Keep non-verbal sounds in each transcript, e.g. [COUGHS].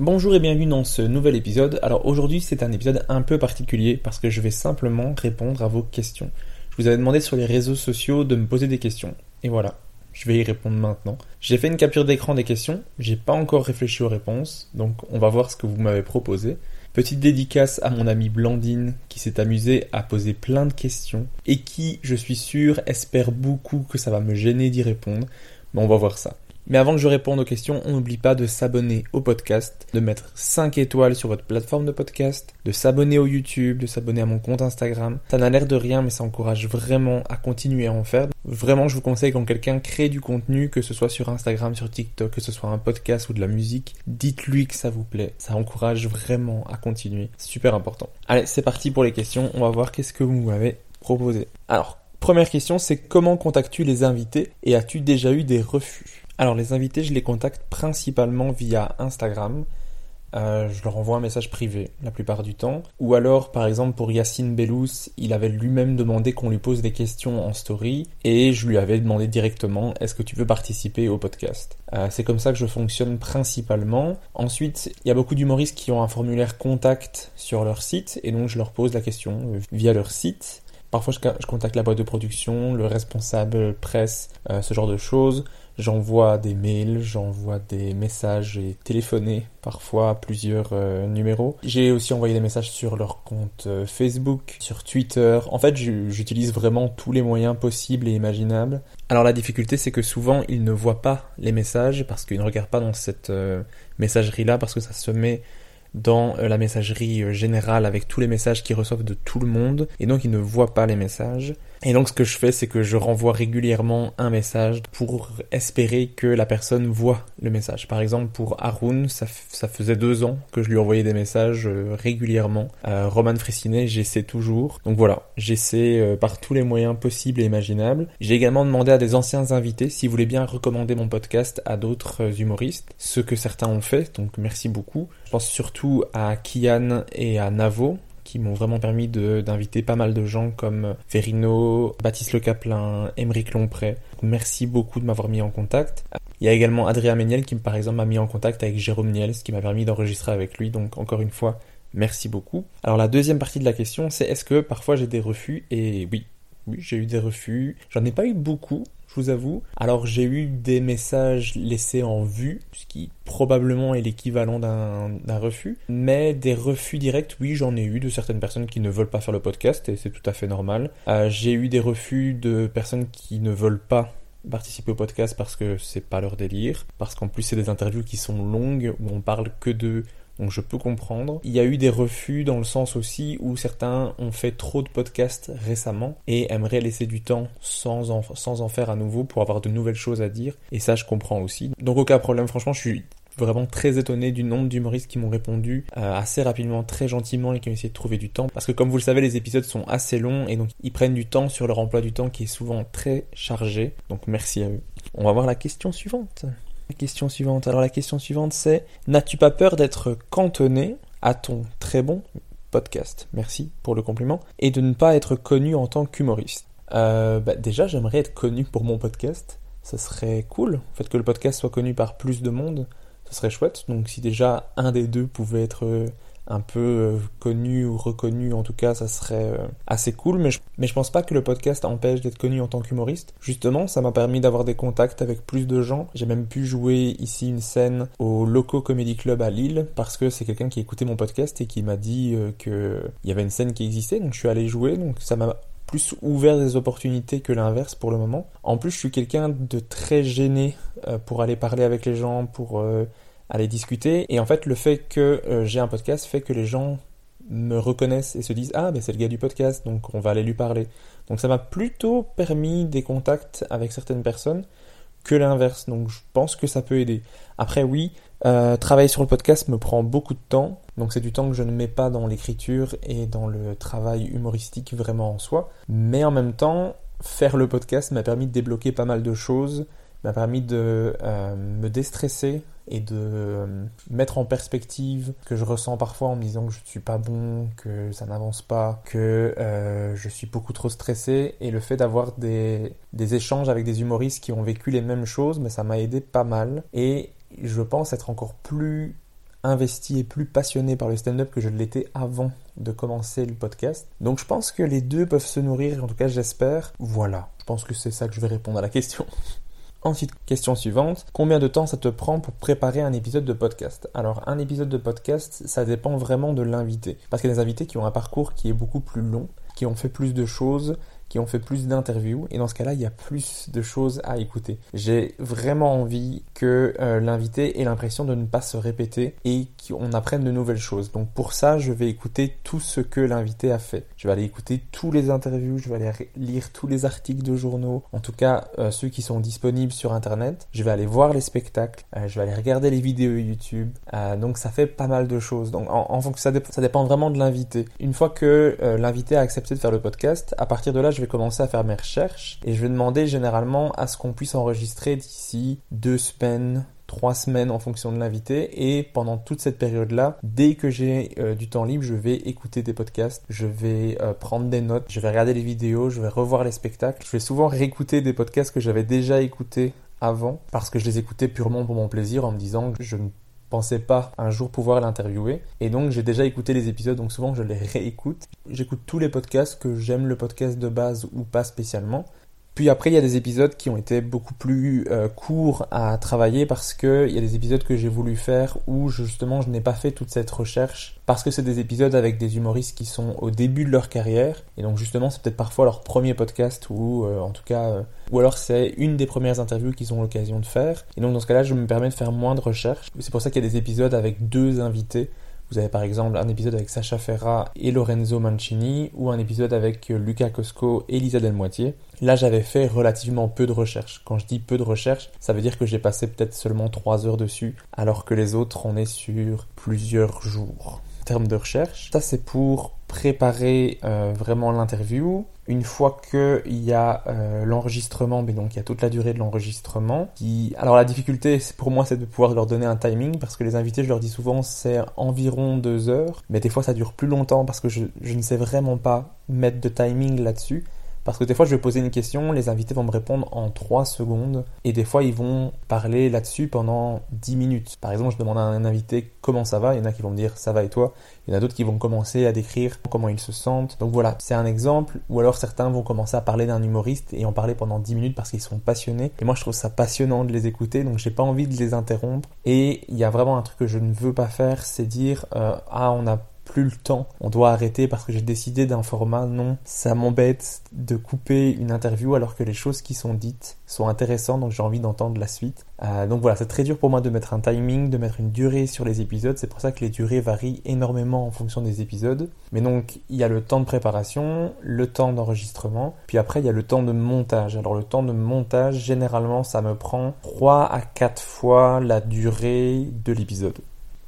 Bonjour et bienvenue dans ce nouvel épisode. Alors aujourd'hui c'est un épisode un peu particulier parce que je vais simplement répondre à vos questions. Je vous avais demandé sur les réseaux sociaux de me poser des questions. Et voilà, je vais y répondre maintenant. J'ai fait une capture d'écran des questions, j'ai pas encore réfléchi aux réponses, donc on va voir ce que vous m'avez proposé. Petite dédicace à mon amie Blandine qui s'est amusée à poser plein de questions et qui, je suis sûr, espère beaucoup que ça va me gêner d'y répondre. Mais on va voir ça. Mais avant que je réponde aux questions, on n'oublie pas de s'abonner au podcast, de mettre 5 étoiles sur votre plateforme de podcast, de s'abonner au YouTube, de s'abonner à mon compte Instagram. Ça n'a l'air de rien, mais ça encourage vraiment à continuer à en faire. Vraiment, je vous conseille quand quelqu'un crée du contenu, que ce soit sur Instagram, sur TikTok, que ce soit un podcast ou de la musique, dites-lui que ça vous plaît. Ça encourage vraiment à continuer. C'est super important. Allez, c'est parti pour les questions. On va voir qu'est-ce que vous m'avez proposé. Alors, première question, c'est comment contactes-tu les invités et as-tu déjà eu des refus? Alors les invités, je les contacte principalement via Instagram. Euh, je leur envoie un message privé la plupart du temps. Ou alors, par exemple, pour Yacine Bellous, il avait lui-même demandé qu'on lui pose des questions en story et je lui avais demandé directement est-ce que tu veux participer au podcast? Euh, C'est comme ça que je fonctionne principalement. Ensuite, il y a beaucoup d'humoristes qui ont un formulaire contact sur leur site et donc je leur pose la question euh, via leur site. Parfois, je, contacte la boîte de production, le responsable presse, ce genre de choses. J'envoie des mails, j'envoie des messages et téléphoné parfois à plusieurs euh, numéros. J'ai aussi envoyé des messages sur leur compte euh, Facebook, sur Twitter. En fait, j'utilise vraiment tous les moyens possibles et imaginables. Alors la difficulté, c'est que souvent, ils ne voient pas les messages parce qu'ils ne regardent pas dans cette euh, messagerie-là parce que ça se met dans la messagerie générale avec tous les messages qu'ils reçoivent de tout le monde et donc ils ne voient pas les messages. Et donc ce que je fais, c'est que je renvoie régulièrement un message pour espérer que la personne voit le message. Par exemple, pour Haroun, ça, faisait deux ans que je lui envoyais des messages euh, régulièrement. Euh, Roman Fressinet, j'essaie toujours. Donc voilà, j'essaie euh, par tous les moyens possibles et imaginables. J'ai également demandé à des anciens invités s'ils voulaient bien recommander mon podcast à d'autres humoristes, ce que certains ont fait, donc merci beaucoup. Je pense surtout à Kian et à Navo, qui m'ont vraiment permis d'inviter pas mal de gens comme Verino, Baptiste Le Caplin, Émeric Lompré. Merci beaucoup de m'avoir mis en contact. Il y a également Adrien Méniel qui par exemple m'a mis en contact avec Jérôme Niels qui m'a permis d'enregistrer avec lui. Donc encore une fois, merci beaucoup. Alors la deuxième partie de la question c'est est-ce que parfois j'ai des refus? Et oui, oui j'ai eu des refus. J'en ai pas eu beaucoup je vous avoue. Alors j'ai eu des messages laissés en vue, ce qui probablement est l'équivalent d'un refus. Mais des refus directs, oui, j'en ai eu de certaines personnes qui ne veulent pas faire le podcast, et c'est tout à fait normal. Euh, j'ai eu des refus de personnes qui ne veulent pas participer au podcast parce que c'est pas leur délire, parce qu'en plus c'est des interviews qui sont longues, où on parle que de donc je peux comprendre. Il y a eu des refus dans le sens aussi où certains ont fait trop de podcasts récemment et aimeraient laisser du temps sans en, faire à nouveau pour avoir de nouvelles choses à dire, et ça je comprends aussi. Donc aucun problème, franchement je suis vraiment très étonné du nombre d'humoristes qui m'ont répondu euh, assez rapidement, très gentiment et qui ont essayé de trouver du temps. Parce que comme vous le savez, les épisodes sont assez longs et donc ils prennent du temps sur leur emploi du temps qui est souvent très chargé. Donc merci à eux. On va voir la question suivante. La question suivante. Alors la question suivante c'est N'as-tu pas peur d'être cantonné à ton très bon podcast? Merci pour le compliment. Et de ne pas être connu en tant qu'humoriste. Euh, bah, déjà, j'aimerais être connu pour mon podcast. Ça serait cool, en fait, que le podcast soit connu par plus de monde ce serait chouette. Donc si déjà un des deux pouvait être euh, un peu euh, connu ou reconnu, en tout cas, ça serait euh, assez cool. Mais je, mais pense pas que le podcast empêche d'être connu en tant qu'humoriste. Justement, ça m'a permis d'avoir des contacts avec plus de gens. J'ai même pu jouer ici une scène au Loco Comedy Club à Lille parce que c'est quelqu'un qui écoutait mon podcast et qui m'a dit que il y avait une scène qui existait. Donc je suis allé jouer. Donc ça m'a plus ouvert des opportunités que l'inverse pour le moment. En plus, je suis quelqu'un de très gêné euh, pour aller parler avec les gens, pour euh, aller discuter. Et en fait, le fait que euh, j'ai un podcast fait que les gens me reconnaissent et se disent ah ben c'est le gars du podcast donc on va aller lui parler donc ça m'a plutôt permis des contacts avec certaines personnes que l'inverse donc je pense que ça peut aider après oui euh, travailler sur le podcast me prend beaucoup de temps, donc c'est du temps que je ne mets pas dans l'écriture et dans le travail humoristique vraiment en soi. Mais en même temps, faire le podcast m'a permis de débloquer pas mal de choses, m'a permis de euh, me déstresser et de euh, mettre en perspective ce que je ressens parfois en me disant que je ne suis pas bon, que ça n'avance pas, que je suis beaucoup trop stressé. Et le fait d'avoir des, des échanges avec des humoristes qui ont vécu les mêmes choses, mais ça m'a aidé pas mal. Et je pense être encore plus investi et plus passionné par le stand-up que je l'étais avant de commencer le podcast. Donc je pense que les deux peuvent se nourrir, en tout cas j'espère. Voilà, je pense que c'est ça que je vais répondre à la question. Ensuite, question suivante, combien de temps ça te prend pour préparer un épisode de podcast? Alors un épisode de podcast, ça dépend vraiment de l'invité. Parce qu'il y a des invités qui ont un parcours qui est beaucoup plus long, qui ont fait plus de choses, qui ont fait plus d'interviews et dans ce cas-là, il y a plus de choses à écouter. J'ai vraiment envie que euh, l'invité ait l'impression de ne pas se répéter et qu'on apprenne de nouvelles choses. Donc pour ça, je vais écouter tout ce que l'invité a fait. Je vais aller écouter tous les interviews, je vais aller lire tous les articles de journaux, en tout cas euh, ceux qui sont disponibles sur internet. Je vais aller voir les spectacles, euh, je vais aller regarder les vidéos YouTube. donc ça fait pas mal de choses. Donc en, en ça, ça dépend vraiment de l'invité. Une fois que l'invité a accepté de faire le podcast, à partir de là, je je vais commencer à faire mes recherches et je vais demander généralement à ce qu'on puisse enregistrer d'ici deux semaines, trois semaines en fonction de l'invité. Et pendant toute cette période-là, dès que j'ai euh, du temps libre, je vais écouter des podcasts, je vais euh, prendre des notes, je vais regarder les vidéos, je vais revoir les spectacles, je vais souvent réécouter des podcasts que j'avais déjà écoutés avant parce que je les écoutais purement pour mon plaisir en me disant que je ne pensais pas un jour pouvoir l'interviewer. Et donc j'ai déjà écouté les épisodes, donc souvent je les [LAUGHS] réécoute. J'écoute tous les podcasts que j'aime le podcast de base ou pas spécialement. Puis après, il y a des épisodes qui ont été beaucoup plus euh, courts à travailler parce que il y a des épisodes que j'ai voulu faire où justement je n'ai pas fait toute cette recherche parce que c'est des épisodes avec des humoristes qui sont au début de leur carrière et donc justement c'est peut-être parfois leur premier podcast ou euh, en tout cas euh, ou alors c'est une des premières interviews qu'ils ont l'occasion de faire et donc dans ce cas-là je me permets de faire moins de recherche. C'est pour ça qu'il y a des épisodes avec deux invités vous avez par exemple un épisode avec Sacha Ferra et Lorenzo Mancini ou un épisode avec Lucas Cosco et Lisa Delmoitier. Là, j'avais fait relativement peu de recherches. Quand je dis peu de recherches, ça veut dire que j'ai passé peut-être seulement 3 heures dessus, alors que les autres, on est sur plusieurs jours. En termes de recherche, ça c'est pour préparer euh, vraiment l'interview. Une fois qu'il y a euh, l'enregistrement, mais donc il y a toute la durée de l'enregistrement. Qui... Alors la difficulté pour moi c'est de pouvoir leur donner un timing parce que les invités je leur dis souvent c'est environ deux heures, mais des fois ça dure plus longtemps parce que je, je ne sais vraiment pas mettre de timing là-dessus. Parce que des fois, je vais poser une question, les invités vont me répondre en 3 secondes, et des fois, ils vont parler là-dessus pendant 10 minutes. Par exemple, je demande à un invité comment ça va, il y en a qui vont me dire ça va et toi, il y en a d'autres qui vont commencer à décrire comment ils se sentent. Donc voilà, c'est un exemple, ou alors certains vont commencer à parler d'un humoriste et en parler pendant 10 minutes parce qu'ils sont passionnés. Et moi, je trouve ça passionnant de les écouter, donc j'ai pas envie de les interrompre. Et il y a vraiment un truc que je ne veux pas faire, c'est dire euh, ah, on a plus le temps. On doit arrêter parce que j'ai décidé d'un format. Non, ça m'embête de couper une interview alors que les choses qui sont dites sont intéressantes, donc j'ai envie d'entendre la suite. Euh, donc voilà, c'est très dur pour moi de mettre un timing, de mettre une durée sur les épisodes. C'est pour ça que les durées varient énormément en fonction des épisodes. Mais donc il y a le temps de préparation, le temps d'enregistrement, puis après il y a le temps de montage. Alors le temps de montage, généralement, ça me prend 3 à 4 fois la durée de l'épisode.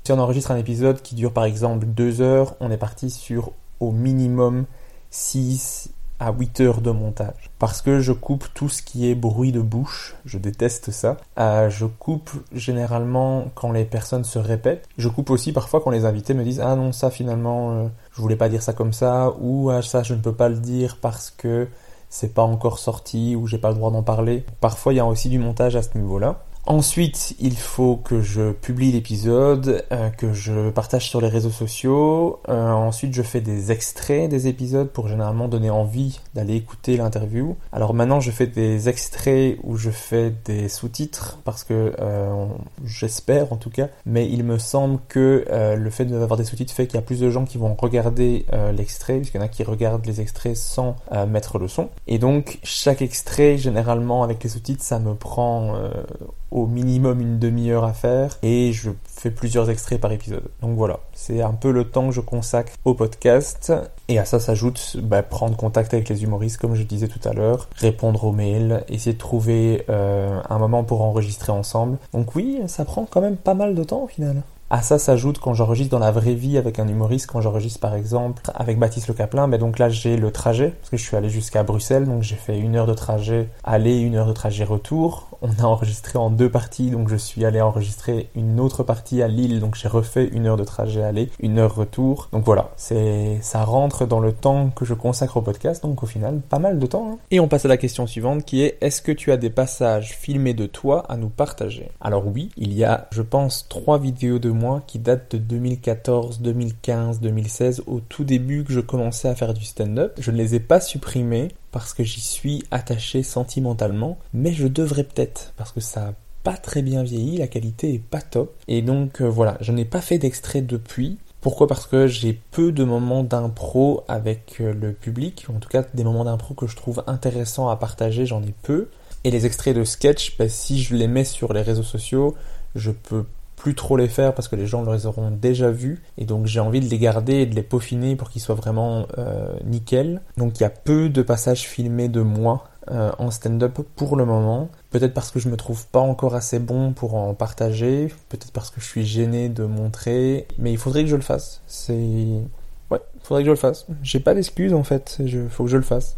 Si on enregistre un épisode qui dure par exemple 2 heures, on est parti sur au minimum 6 à 8 heures de montage. Parce que je coupe tout ce qui est bruit de bouche, je déteste ça. Euh, je coupe généralement quand les personnes se répètent. Je coupe aussi parfois quand les invités me disent Ah non, ça finalement, euh, je voulais pas dire ça comme ça, ou ah, ça je ne peux pas le dire parce que c'est pas encore sorti, ou j'ai pas le droit d'en parler. Parfois il y a aussi du montage à ce niveau-là. Ensuite, il faut que je publie l'épisode, euh, que je partage sur les réseaux sociaux. Euh, ensuite, je fais des extraits des épisodes pour généralement donner envie d'aller écouter l'interview. Alors maintenant, je fais des extraits où je fais des sous-titres parce que euh, j'espère en tout cas, mais il me semble que le fait d'avoir des sous-titres fait qu'il y a plus de gens qui vont regarder l'extrait, puisqu'il y en a qui regardent les extraits sans mettre le son. Et donc, chaque extrait, généralement avec les sous-titres, ça me prend au minimum une demi-heure à faire et je fais plusieurs extraits par épisode. Donc voilà, c'est un peu le temps que je consacre au podcast et à ça s'ajoute bah, prendre contact avec les humoristes comme je disais tout à l'heure, répondre aux mails, essayer de trouver euh, un moment pour enregistrer ensemble. Donc oui, ça prend quand même pas mal de temps au final. À ça s'ajoute quand j'enregistre dans la vraie vie avec un humoriste, quand j'enregistre par exemple avec Baptiste Le Caplin, ben donc là j'ai le trajet, parce que je suis allé jusqu'à Bruxelles, donc j'ai fait une heure de trajet aller, une heure de trajet retour. On a enregistré en deux parties, donc je suis allé enregistrer une autre partie à Lille, donc j'ai refait une heure de trajet aller, une heure retour. Donc voilà, c'est ça rentre dans le temps que je consacre au podcast, donc au final pas mal de temps. Hein. Et on passe à la question suivante qui est est-ce que tu as des passages filmés de toi à nous partager? Alors oui, il y a je pense trois vidéos de moi qui date de 2014, 2015, 2016, au tout début que je commençais à faire du stand-up. Je ne les ai pas supprimés parce que j'y suis attaché sentimentalement, mais je devrais peut-être parce que ça a pas très bien vieilli, la qualité est pas top. Et donc euh, voilà, je n'ai pas fait d'extrait depuis. Pourquoi? Parce que j'ai peu de moments d'impro avec euh, le public, en tout cas des moments d'impro que je trouve intéressants à partager, j'en ai peu. Et les extraits de sketch, bah, si je les mets sur les réseaux sociaux, je peux plus trop les faire parce que les gens les auront déjà vus et donc j'ai envie de les garder et de les peaufiner pour qu'ils soient vraiment euh, nickel. Donc il y a peu de passages filmés de moi euh, en stand-up pour le moment. Peut-être parce que je me trouve pas encore assez bon pour en partager, peut-être parce que je suis gêné de montrer, mais il faudrait que je le fasse. C'est ouais, faudrait que je le fasse. J'ai pas d'excuses en fait, il faut que je le fasse.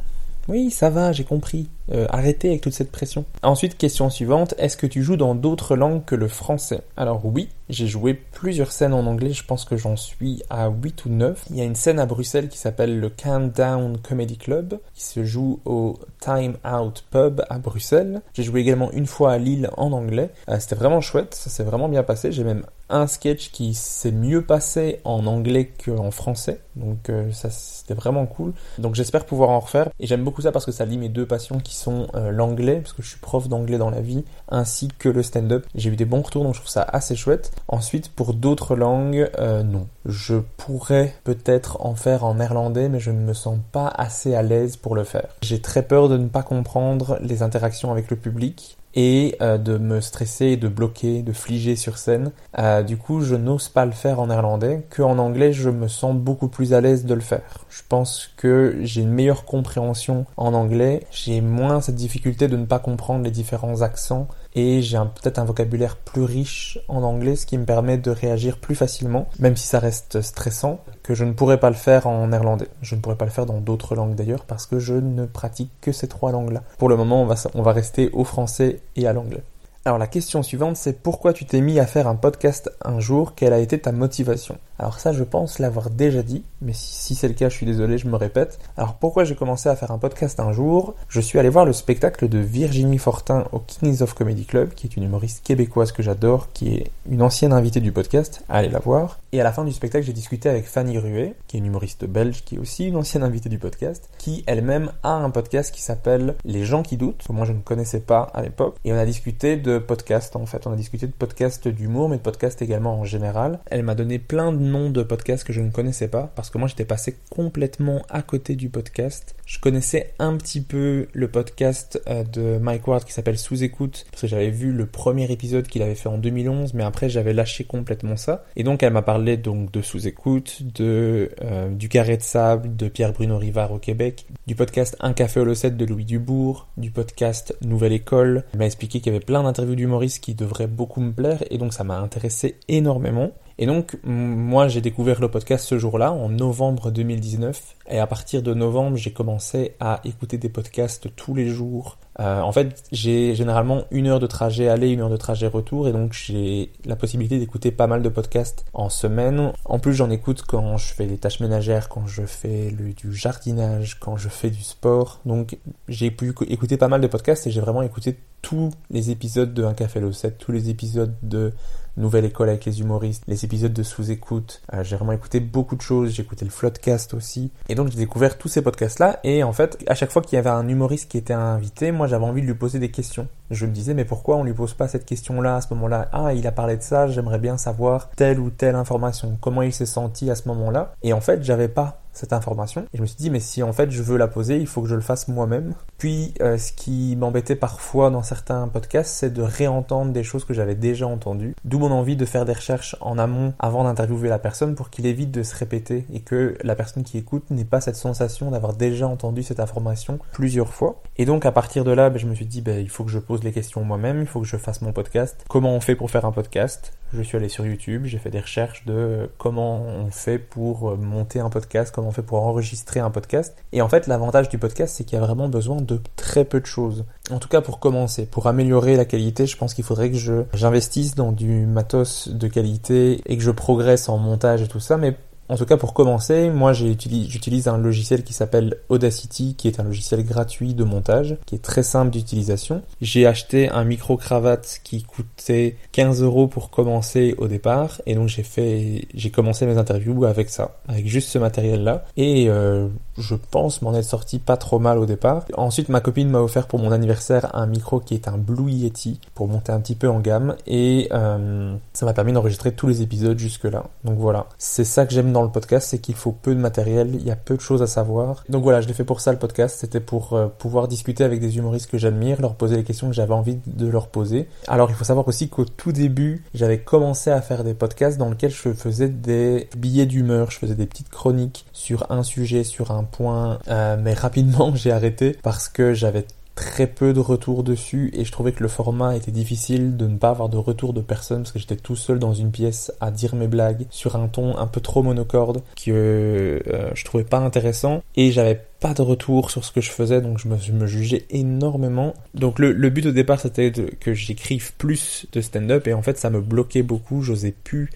Oui, ça va, j'ai compris. Euh, arrêtez avec toute cette pression. Ensuite, question suivante, est-ce que tu joues dans d'autres langues que le français? Alors oui, j'ai joué plusieurs scènes en anglais, je pense que j'en suis à 8 ou 9. Il y a une scène à Bruxelles qui s'appelle le Countdown Comedy Club, qui se joue au Time Out Pub à Bruxelles. J'ai joué également une fois à Lille en anglais. Euh, c'était vraiment chouette, ça s'est vraiment bien passé. J'ai même un sketch qui s'est mieux passé en anglais qu'en français, donc euh, ça c'était vraiment cool. Donc j'espère pouvoir en refaire, et j'aime beaucoup ça parce que ça lie mes deux passions qui sont euh, l'anglais, parce que je suis prof d'anglais dans la vie, ainsi que le stand-up. J'ai eu des bons retours, donc je trouve ça assez chouette. Ensuite, pour d'autres langues, euh, non. Je pourrais peut-être en faire en néerlandais, mais je ne me sens pas assez à l'aise pour le faire. J'ai très peur de ne pas comprendre les interactions avec le public et euh, de me stresser, de bloquer, de fliger sur scène. Euh, du coup, je n'ose pas le faire en néerlandais, que en anglais, je me sens beaucoup plus à l'aise de le faire. Je pense que j'ai une meilleure compréhension en anglais, j'ai moins cette difficulté de ne pas comprendre les différents accents et j'ai peut-être un vocabulaire plus riche en anglais, ce qui me permet de réagir plus facilement, même si ça reste stressant, que je ne pourrais pas le faire en néerlandais. Je ne pourrais pas le faire dans d'autres langues d'ailleurs, parce que je ne pratique que ces trois langues-là. Pour le moment, on va, on va rester au français et à l'anglais. Alors la question suivante, c'est pourquoi tu t'es mis à faire un podcast un jour? Quelle a été ta motivation? Alors ça, je pense l'avoir déjà dit, mais si, c'est le cas, je suis désolé, je me répète. Alors pourquoi j'ai commencé à faire un podcast un jour? Je suis allé voir le spectacle de Virginie Fortin au Kings of Comedy Club, qui est une humoriste québécoise que j'adore, qui est une ancienne invitée du podcast. Allez la voir. Et à la fin du spectacle, j'ai discuté avec Fanny Ruet, qui est une humoriste belge, qui est aussi une ancienne invitée du podcast, qui elle-même a un podcast qui s'appelle Les gens qui doutent, que moi je ne connaissais pas à l'époque. Et on a discuté de podcasts en fait. On a discuté de podcasts d'humour, mais de podcasts également en général. Elle m'a donné plein de noms de podcasts que je ne connaissais pas, parce que moi j'étais passé complètement à côté du podcast. Je connaissais un petit peu le podcast euh, de Mike Ward qui s'appelle Sous écoute, parce que j'avais vu le premier épisode qu'il avait fait en 2011, mais après j'avais lâché complètement ça. Et donc elle m'a parlé donc de Sous écoute, de euh, du carré de sable, de Pierre Bruno Rivard au Québec, du podcast Un café au 7 de Louis Dubourg, du podcast Nouvelle École. Elle m'a expliqué qu'il y avait plein d'interviews d'humoristes qui devraient beaucoup me plaire, et donc ça m'a intéressé énormément. Et donc, moi, j'ai découvert le podcast ce jour-là, en novembre 2019. Et à partir de novembre, j'ai commencé à écouter des podcasts tous les jours. Euh, en fait, j'ai généralement une heure de trajet aller, une heure de trajet retour, et donc j'ai la possibilité d'écouter pas mal de podcasts en semaine. En plus, j'en écoute quand je fais les tâches ménagères, quand je fais du jardinage, quand je fais du sport. Donc, j'ai pu écouter pas mal de podcasts et j'ai vraiment écouté tous les épisodes de Un Café le 7, tous les épisodes de Nouvelle École avec les humoristes, les épisodes de sous-écoute. Euh, j'ai vraiment écouté beaucoup de choses. J'ai écouté le Floodcast aussi. Et donc j'ai découvert tous ces podcasts-là. Et en fait, à chaque fois qu'il y avait un humoriste qui était invité, moi j'avais envie de lui poser des questions. Je me disais, mais pourquoi on lui pose pas cette question-là à ce moment-là? Ah, il a parlé de ça, j'aimerais bien savoir telle ou telle information. Comment il s'est senti à ce moment-là? Et en fait, j'avais pas cette information. Et je me suis dit, mais si en fait je veux la poser, il faut que je le fasse moi-même. Puis, euh, ce qui m'embêtait parfois dans certains podcasts, c'est de réentendre des choses que j'avais déjà entendues. D'où mon envie de faire des recherches en amont avant d'interviewer la personne pour qu'il évite de se répéter et que la personne qui écoute n'ait pas cette sensation d'avoir déjà entendu cette information plusieurs fois. Et donc, à partir de là, ben, je me suis dit, ben, il faut que je pose les questions moi-même, il faut que je fasse mon podcast. Comment on fait pour faire un podcast? Je suis allé sur YouTube, j'ai fait des recherches de comment on fait pour monter un podcast, comment on fait pour enregistrer un podcast. Et en fait, l'avantage du podcast, c'est qu'il y a vraiment besoin de très peu de choses. En tout cas, pour commencer, pour améliorer la qualité, je pense qu'il faudrait que je j'investisse dans du matos de qualité et que je progresse en montage et tout ça. Mais en tout cas, pour commencer, moi j'utilise un logiciel qui s'appelle Audacity, qui est un logiciel gratuit de montage, qui est très simple d'utilisation. J'ai acheté un micro-cravate qui coûtait 15 euros pour commencer au départ, et donc j'ai fait, j'ai commencé mes interviews avec ça, avec juste ce matériel-là, et euh, je pense m'en être sorti pas trop mal au départ. Ensuite, ma copine m'a offert pour mon anniversaire un micro qui est un Blue Yeti pour monter un petit peu en gamme, et euh, ça m'a permis d'enregistrer tous les épisodes jusque-là. Donc voilà, c'est ça que j'aime dans le podcast, c'est qu'il faut peu de matériel, il y a peu de choses à savoir. Donc voilà, je l'ai fait pour ça le podcast, c'était pour euh, pouvoir discuter avec des humoristes que j'admire, leur poser les questions que j'avais envie de leur poser. Alors il faut savoir aussi qu'au tout début, j'avais commencé à faire des podcasts dans lesquels je faisais des billets d'humeur, je faisais des petites chroniques sur un sujet, sur un point, euh, mais rapidement [LAUGHS] j'ai arrêté parce que j'avais très peu de retours dessus et je trouvais que le format était difficile de ne pas avoir de retour de personne parce que j'étais tout seul dans une pièce à dire mes blagues sur un ton un peu trop monocorde que euh, je trouvais pas intéressant et j'avais pas de retour sur ce que je faisais donc je me, jugeais énormément. Donc le, le but au départ c'était que j'écrive plus de stand-up et en fait ça me bloquait beaucoup j'osais plus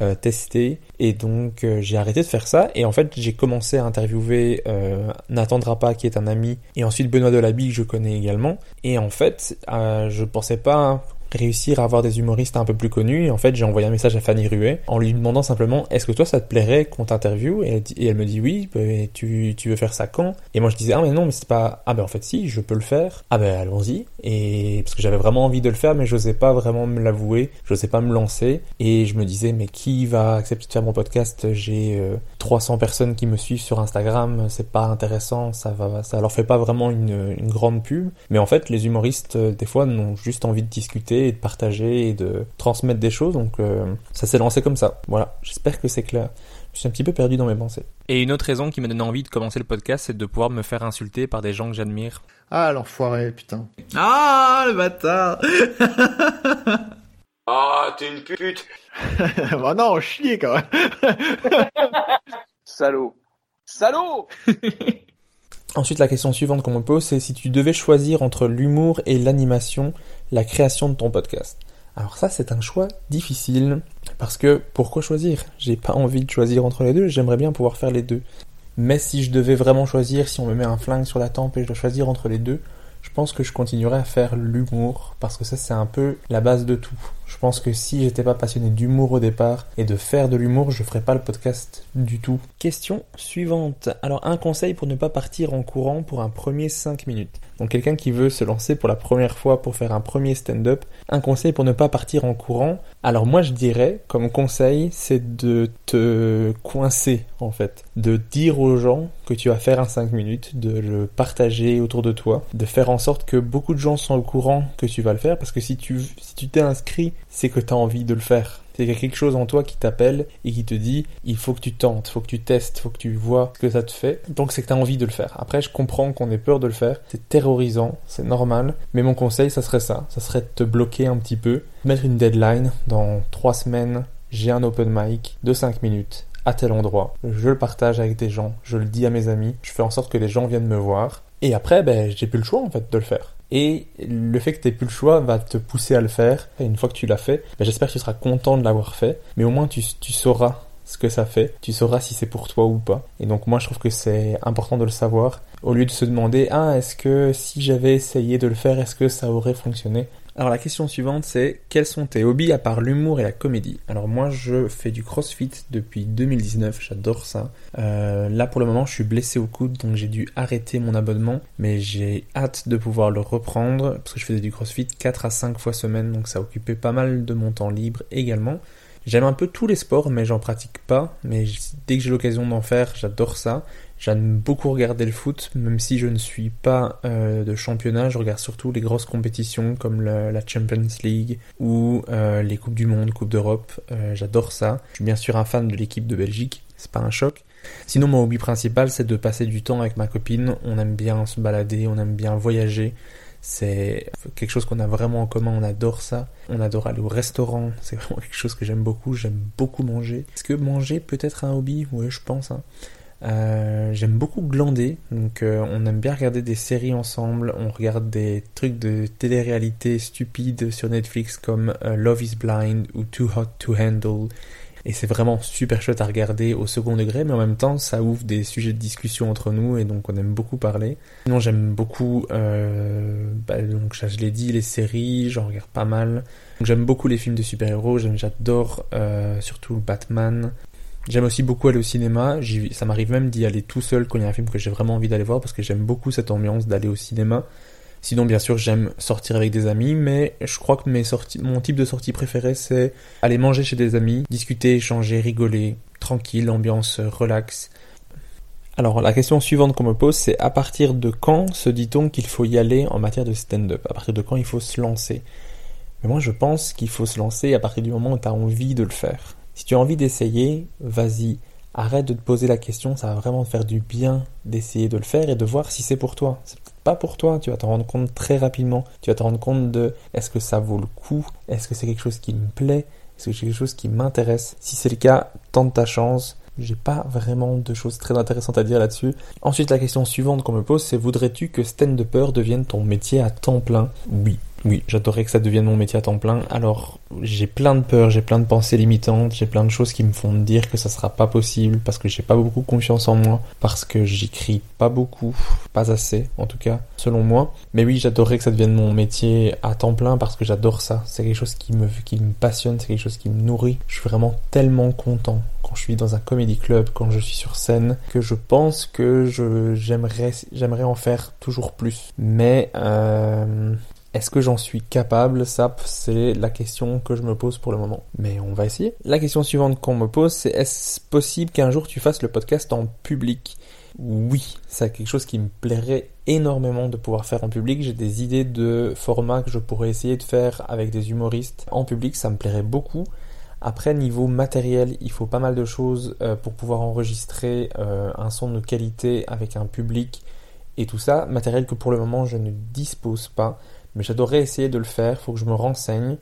euh, tester. Et donc euh, j'ai arrêté de faire ça. Et en fait j'ai commencé à interviewer euh, N'attendra pas qui est un ami et ensuite Benoît Delabie que je connais également. Et en fait euh, je pensais pas réussir à avoir des humoristes un peu plus connus. Et en fait, j'ai envoyé un message à Fanny Ruet en lui demandant simplement est-ce que toi ça te plairait qu'on t'interviewe? Et, elle me dit oui, bah, tu, veux faire ça quand? Et moi je disais ah mais non, mais c'est pas ah ben en fait si, je peux le faire. Ah ben allons-y. Et parce que j'avais vraiment envie de le faire, mais j'osais pas vraiment me l'avouer, j'osais pas me lancer. Et je me disais mais qui va accepter de faire mon podcast? J'ai 300 euh, personnes qui me suivent sur Instagram, c'est pas intéressant, ça leur fait pas vraiment une, une grande pub. Mais en fait, les humoristes euh, des fois n'ont juste envie de discuter et de partager et de transmettre des choses. Donc euh, ça s'est lancé comme ça. Voilà, j'espère que c'est clair. Je suis un petit peu perdu dans mes pensées. Et une autre raison qui m'a donné envie de commencer le podcast, c'est de pouvoir me faire insulter par des gens que j'admire. Ah, l'enfoiré, putain. Ah, le bâtard [LAUGHS] Ah, t'es une pute [LAUGHS] Bah non, chier quand même [LAUGHS] Salaud Salaud Ensuite, la question suivante qu'on me pose, c'est si tu devais choisir entre l'humour et l'animation, la création de ton podcast. Alors ça, c'est un choix difficile, parce que pourquoi choisir? J'ai pas envie de choisir entre les deux, j'aimerais bien pouvoir faire les deux. Mais si je devais vraiment choisir, si on me met un flingue sur la tempe et je dois choisir entre les deux, je pense que je continuerai à faire l'humour, parce que ça, c'est un peu la base de tout. Je pense que si j'étais pas passionné d'humour au départ et de faire de l'humour, je ferais pas le podcast du tout. Question suivante. Alors un conseil pour ne pas partir en courant pour un premier 5 minutes. Donc quelqu'un qui veut se lancer pour la première fois pour faire un premier stand-up, un conseil pour ne pas partir en courant. Alors moi je dirais comme conseil, c'est de te coincer en fait, de dire aux gens que tu vas faire un 5 minutes, de le partager autour de toi, de faire en sorte que beaucoup de gens sont au courant que tu vas le faire parce que si tu si tu t'es inscrit, c'est que tu as envie de le faire. C'est qu'il y a quelque chose en toi qui t'appelle et qui te dit il faut que tu tentes, il faut que tu testes, il faut que tu vois ce que ça te fait. Donc c'est que tu as envie de le faire. Après, je comprends qu'on ait peur de le faire. C'est terrorisant, c'est normal. Mais mon conseil, ça serait ça. Ça serait de te bloquer un petit peu, mettre une deadline dans trois semaines. J'ai un open mic de 5 minutes à tel endroit. Je le partage avec des gens, je le dis à mes amis, je fais en sorte que les gens viennent me voir. Et après, ben, j'ai plus le choix en fait de le faire. Et le fait que tu plus le choix va te pousser à le faire. Et une fois que tu l'as fait, ben j'espère que tu seras content de l'avoir fait. Mais au moins tu sauras ce que ça fait. Tu sauras si c'est pour toi ou pas. Et donc moi je trouve que c'est important de le savoir. Au lieu de se demander, ah est-ce que si j'avais essayé de le faire, est-ce que ça aurait fonctionné? Alors la question suivante c'est quels sont tes hobbies à part l'humour et la comédie? Alors moi je fais du crossfit depuis 2019, j'adore ça. Euh, là pour le moment je suis blessé au coude donc j'ai dû arrêter mon abonnement mais j'ai hâte de pouvoir le reprendre parce que je faisais du crossfit 4 à 5 fois semaine donc ça occupait pas mal de mon temps libre également. J'aime un peu tous les sports mais j'en pratique pas mais dès que j'ai l'occasion d'en faire j'adore ça. J'aime beaucoup regarder le foot, même si je ne suis pas euh, de championnat, je regarde surtout les grosses compétitions comme la, Champions League ou euh, les Coupes du Monde, Coupe d'Europe. Euh, j'adore ça. Je suis bien sûr un fan de l'équipe de Belgique, c'est pas un choc. Sinon, mon hobby principal, c'est de passer du temps avec ma copine. On aime bien se balader, on aime bien voyager. C'est quelque chose qu'on a vraiment en commun, on adore ça. On adore aller au restaurant, [LAUGHS] c'est vraiment quelque chose que j'aime beaucoup. J'aime beaucoup manger. Est-ce que manger peut être un hobby? Oui, je pense. Hein. Euh, j'aime beaucoup glander, donc euh, on aime bien regarder des séries ensemble, on regarde des trucs de télé-réalité stupides sur Netflix comme euh, Love is Blind ou Too Hot to Handle. Et c'est vraiment super chouette à regarder au second degré, mais en même temps, ça ouvre des sujets de discussion entre nous et donc on aime beaucoup parler. Sinon, j'aime beaucoup, bah, donc je l'ai dit, les séries, j'en regarde pas mal. J'aime beaucoup les films de super-héros, j'adore surtout Batman, J'aime aussi beaucoup aller au cinéma. Ça m'arrive même d'y aller tout seul quand il y a un film que j'ai vraiment envie d'aller voir parce que j'aime beaucoup cette ambiance d'aller au cinéma. Sinon, bien sûr, j'aime sortir avec des amis, mais je crois que mon type de sortie préféré, c'est aller manger chez des amis, discuter, échanger, rigoler, tranquille, ambiance relax. Alors, la question suivante qu'on me pose, c'est à partir de quand se dit-on qu'il faut y aller en matière de stand-up? À partir de quand il faut se lancer? Mais moi, je pense qu'il faut se lancer à partir du moment où tu as envie de le faire. Si tu as envie d'essayer, vas-y. Arrête de te poser la question, ça va vraiment te faire du bien d'essayer de le faire et de voir si c'est pour toi. C'est peut-être pas pour toi, tu vas t'en rendre compte très rapidement. Tu vas te rendre compte de est-ce que ça vaut le coup? Est-ce que c'est quelque chose qui me plaît? Est-ce que c'est quelque chose qui m'intéresse? Si c'est le cas, tente ta chance. J'ai pas vraiment de choses très intéressantes à dire là-dessus. Ensuite, la question suivante qu'on me pose, c'est voudrais-tu que stand peur devienne ton métier à temps plein? Oui. Oui, j'adorerais que ça devienne mon métier à temps plein. Alors, j'ai plein de peurs, j'ai plein de pensées limitantes, j'ai plein de choses qui me font dire que ça sera pas possible parce que j'ai pas beaucoup confiance en moi, parce que j'écris pas beaucoup, pas assez en tout cas, selon moi. Mais oui, j'adorerais que ça devienne mon métier à temps plein parce que j'adore ça. C'est quelque chose qui me, qui me passionne, c'est quelque chose qui me nourrit. Je suis vraiment tellement content quand je suis dans un comedy club, quand je suis sur scène, que je pense que je, j'aimerais, j'aimerais en faire toujours plus. Mais, euh, est-ce que j'en suis capable? Ça, c'est la question que je me pose pour le moment. Mais on va essayer. La question suivante qu'on me pose, c'est est-ce possible qu'un jour tu fasses le podcast en public? Oui, c'est quelque chose qui me plairait énormément de pouvoir faire en public. J'ai des idées de formats que je pourrais essayer de faire avec des humoristes en public, ça me plairait beaucoup. Après, niveau matériel, il faut pas mal de choses euh, pour pouvoir enregistrer euh, un son de qualité avec un public et tout ça. Matériel que pour le moment je ne dispose pas mais j'adorerais essayer de le faire, faut que je me renseigne.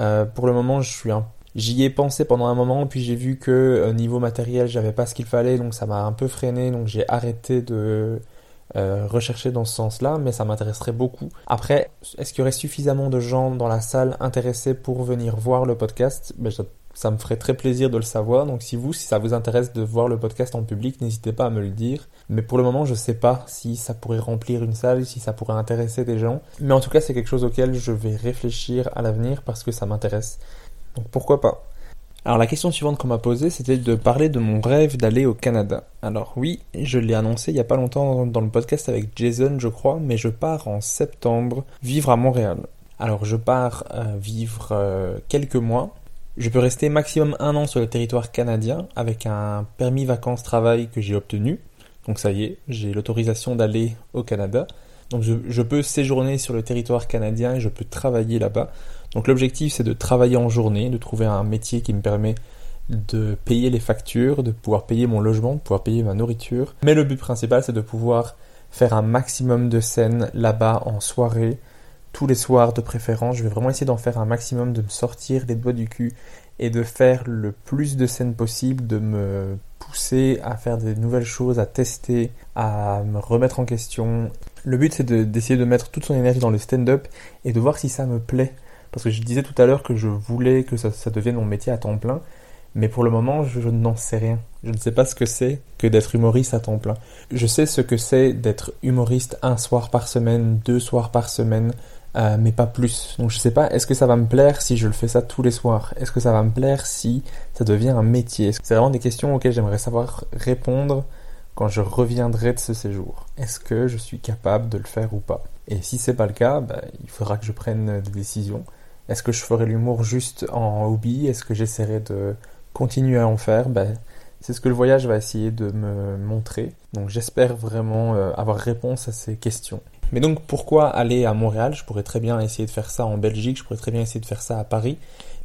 Euh, pour le moment, je suis un... j'y ai pensé pendant un moment, puis j'ai vu que euh, niveau matériel, j'avais pas ce qu'il fallait, donc ça m'a un peu freiné, donc j'ai arrêté de euh, rechercher dans ce sens-là, mais ça m'intéresserait beaucoup. Après, est-ce qu'il y aurait suffisamment de gens dans la salle intéressés pour venir voir le podcast? Ben, Ça me ferait très plaisir de le savoir. Donc si vous, si ça vous intéresse de voir le podcast en public, n'hésitez pas à me le dire. Mais pour le moment, je sais pas si ça pourrait remplir une salle, si ça pourrait intéresser des gens. Mais en tout cas, c'est quelque chose auquel je vais réfléchir à l'avenir parce que ça m'intéresse. Donc pourquoi pas? Alors la question suivante qu'on m'a posée, c'était de parler de mon rêve d'aller au Canada. Alors oui, je l'ai annoncé il y a pas longtemps dans le podcast avec Jason, je crois, mais je pars en septembre vivre à Montréal. Alors je pars euh, vivre euh, quelques mois. Je peux rester maximum un an sur le territoire canadien avec un permis vacances-travail que j'ai obtenu. Donc ça y est, j'ai l'autorisation d'aller au Canada. Donc je, je, peux séjourner sur le territoire canadien et je peux travailler là-bas. Donc l'objectif c'est de travailler en journée, de trouver un métier qui me permet de payer les factures, de pouvoir payer mon logement, de pouvoir payer ma nourriture. Mais le but principal c'est de pouvoir faire un maximum de scènes là-bas en soirée, tous les soirs de préférence. Je vais vraiment essayer d'en faire un maximum, de me sortir les doigts du cul et de faire le plus de scènes possible, de me pousser à faire des nouvelles choses, à tester, à me remettre en question. Le but c'est d'essayer de, mettre toute son énergie dans le stand-up et de voir si ça me plaît. Parce que je disais tout à l'heure que je voulais que ça, devienne mon métier à temps plein, mais pour le moment, je, n'en sais rien. Je ne sais pas ce que c'est que d'être humoriste à temps plein. Je sais ce que c'est d'être humoriste un soir par semaine, deux soirs par semaine, euh, mais pas plus. Donc je sais pas, est-ce que ça va me plaire si je le fais ça tous les soirs? Est-ce que ça va me plaire si ça devient un métier? C'est vraiment des questions auxquelles j'aimerais savoir répondre quand je reviendrai de ce séjour? Est-ce que je suis capable de le faire ou pas? Et si c'est pas le cas, bah, il faudra que je prenne des décisions. Est-ce que je ferai l'humour juste en hobby? Est-ce que j'essaierai de continuer à en faire? Ben, C'est ce que le voyage va essayer de me montrer. Donc j'espère vraiment euh, avoir réponse à ces questions. Mais donc pourquoi aller à Montréal? Je pourrais très bien essayer de faire ça en Belgique, je pourrais très bien essayer de faire ça à Paris.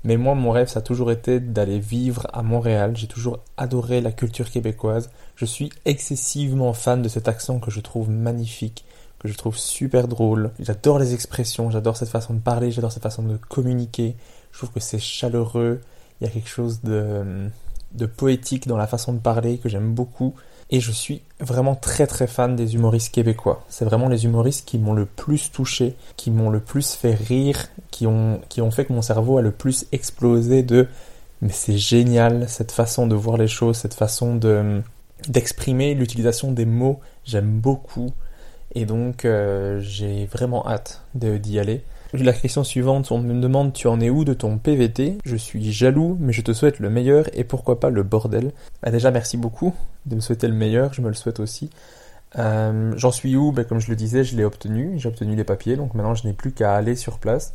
Mais moi, mon rêve, ça a toujours été d'aller vivre à Montréal. J'ai toujours adoré la culture québécoise. Je suis excessivement fan de cet accent que je trouve magnifique que je trouve super drôle. J'adore les expressions, j'adore cette façon de parler, j'adore cette façon de communiquer. Je trouve que c'est chaleureux, il y a quelque chose de, de poétique dans la façon de parler que j'aime beaucoup. Et je suis vraiment très très fan des humoristes québécois. C'est vraiment les humoristes qui m'ont le plus touché, qui m'ont le plus fait rire, qui ont, qui fait que mon cerveau a le plus explosé de mais c'est génial cette façon de voir les choses, cette façon de d'exprimer l'utilisation des mots. J'aime beaucoup. Et donc, euh, j'ai vraiment hâte d'y aller. La question suivante, on me demande tu en es où de ton PVT Je suis jaloux, mais je te souhaite le meilleur et pourquoi pas le bordel? Bah déjà, merci beaucoup de me souhaiter le meilleur, je me le souhaite aussi. Euh, J'en suis où? Bah, Comme je le disais, je l'ai obtenu, j'ai obtenu les papiers, donc maintenant je n'ai plus qu'à aller sur place.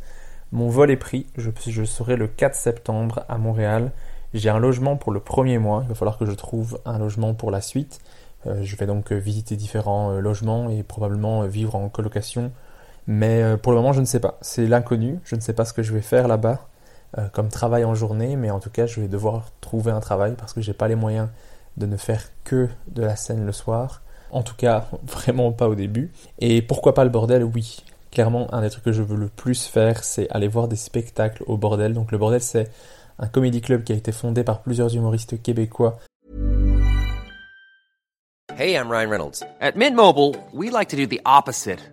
Mon vol est pris, je, serai le 4 septembre à Montréal. J'ai un logement pour le premier mois, il va falloir que je trouve un logement pour la suite. Euh, je vais donc visiter différents euh, logements et probablement vivre en colocation. Mais pour le moment, je ne sais pas. C'est l'inconnu. Je ne sais pas ce que je vais faire là-bas comme travail en journée, mais en tout cas, je vais devoir trouver un travail parce que j'ai pas les moyens de ne faire que de la scène le soir. En tout cas, [LAUGHS] vraiment pas au début. Et pourquoi pas le bordel? Oui. Clairement, un des trucs que je veux le plus faire, c'est aller voir des spectacles au bordel. Donc le bordel, c'est un comédie club qui a été fondé par plusieurs humoristes québécois Hey, I'm Ryan Reynolds. At Mint Mobile, we like to do the opposite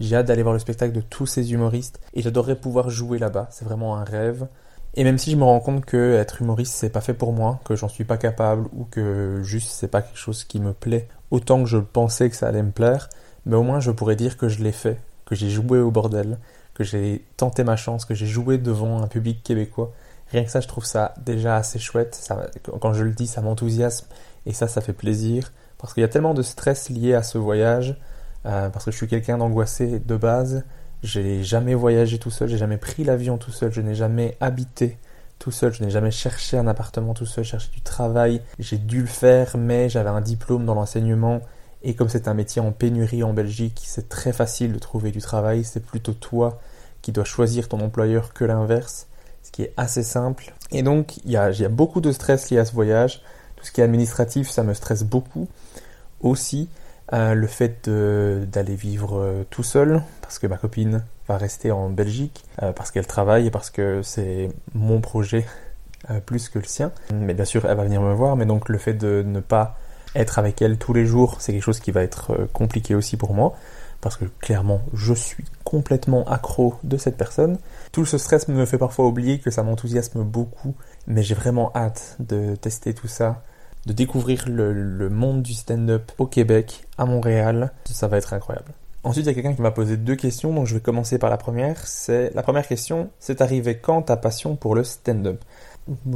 J'ai hâte d'aller voir le spectacle de tous ces humoristes et j'adorerais pouvoir jouer là-bas, c'est vraiment un rêve. Et même si je me rends compte que être humoriste c'est pas fait pour moi, que j'en suis pas capable ou que juste c'est pas quelque chose qui me plaît autant que je pensais que ça allait me plaire, mais au moins je pourrais dire que je l'ai fait, que j'ai joué au bordel, que j'ai tenté ma chance, que j'ai joué devant un public québécois Rien que ça, je trouve ça déjà assez chouette. Quand je le dis, ça m'enthousiasme et ça, ça fait plaisir. Parce qu'il y a tellement de stress lié à ce voyage, euh, parce que je suis quelqu'un d'angoissé de base. J'ai jamais voyagé tout seul, j'ai jamais pris l'avion tout seul, je n'ai jamais habité tout seul, je n'ai jamais cherché un appartement tout seul, cherché du travail. J'ai dû le faire, mais j'avais un diplôme dans l'enseignement. Et comme c'est un métier en pénurie en Belgique, c'est très facile de trouver du travail. C'est plutôt toi qui dois choisir ton employeur que l'inverse, ce qui est assez simple. Et donc, il y a, beaucoup de stress lié à ce voyage. Tout ce qui est administratif, ça me stresse beaucoup. Aussi, euh, le fait d'aller vivre euh, tout seul, parce que ma copine va rester en Belgique, euh, parce qu'elle travaille et parce que c'est mon projet plus que le sien. Mais bien sûr, elle va venir me voir, mais donc le fait de ne pas être avec elle tous les jours, c'est quelque chose qui va être compliqué aussi pour moi parce que clairement je suis complètement accro de cette personne. Tout ce stress me fait parfois oublier que ça m'enthousiasme beaucoup, mais j'ai vraiment hâte de tester tout ça, de découvrir le, monde du stand-up au Québec, à Montréal. Ça va être incroyable. Ensuite, il y a quelqu'un qui m'a posé deux questions, donc je vais commencer par la première. C'est la première question, c'est arrivé quand ta passion pour le stand-up?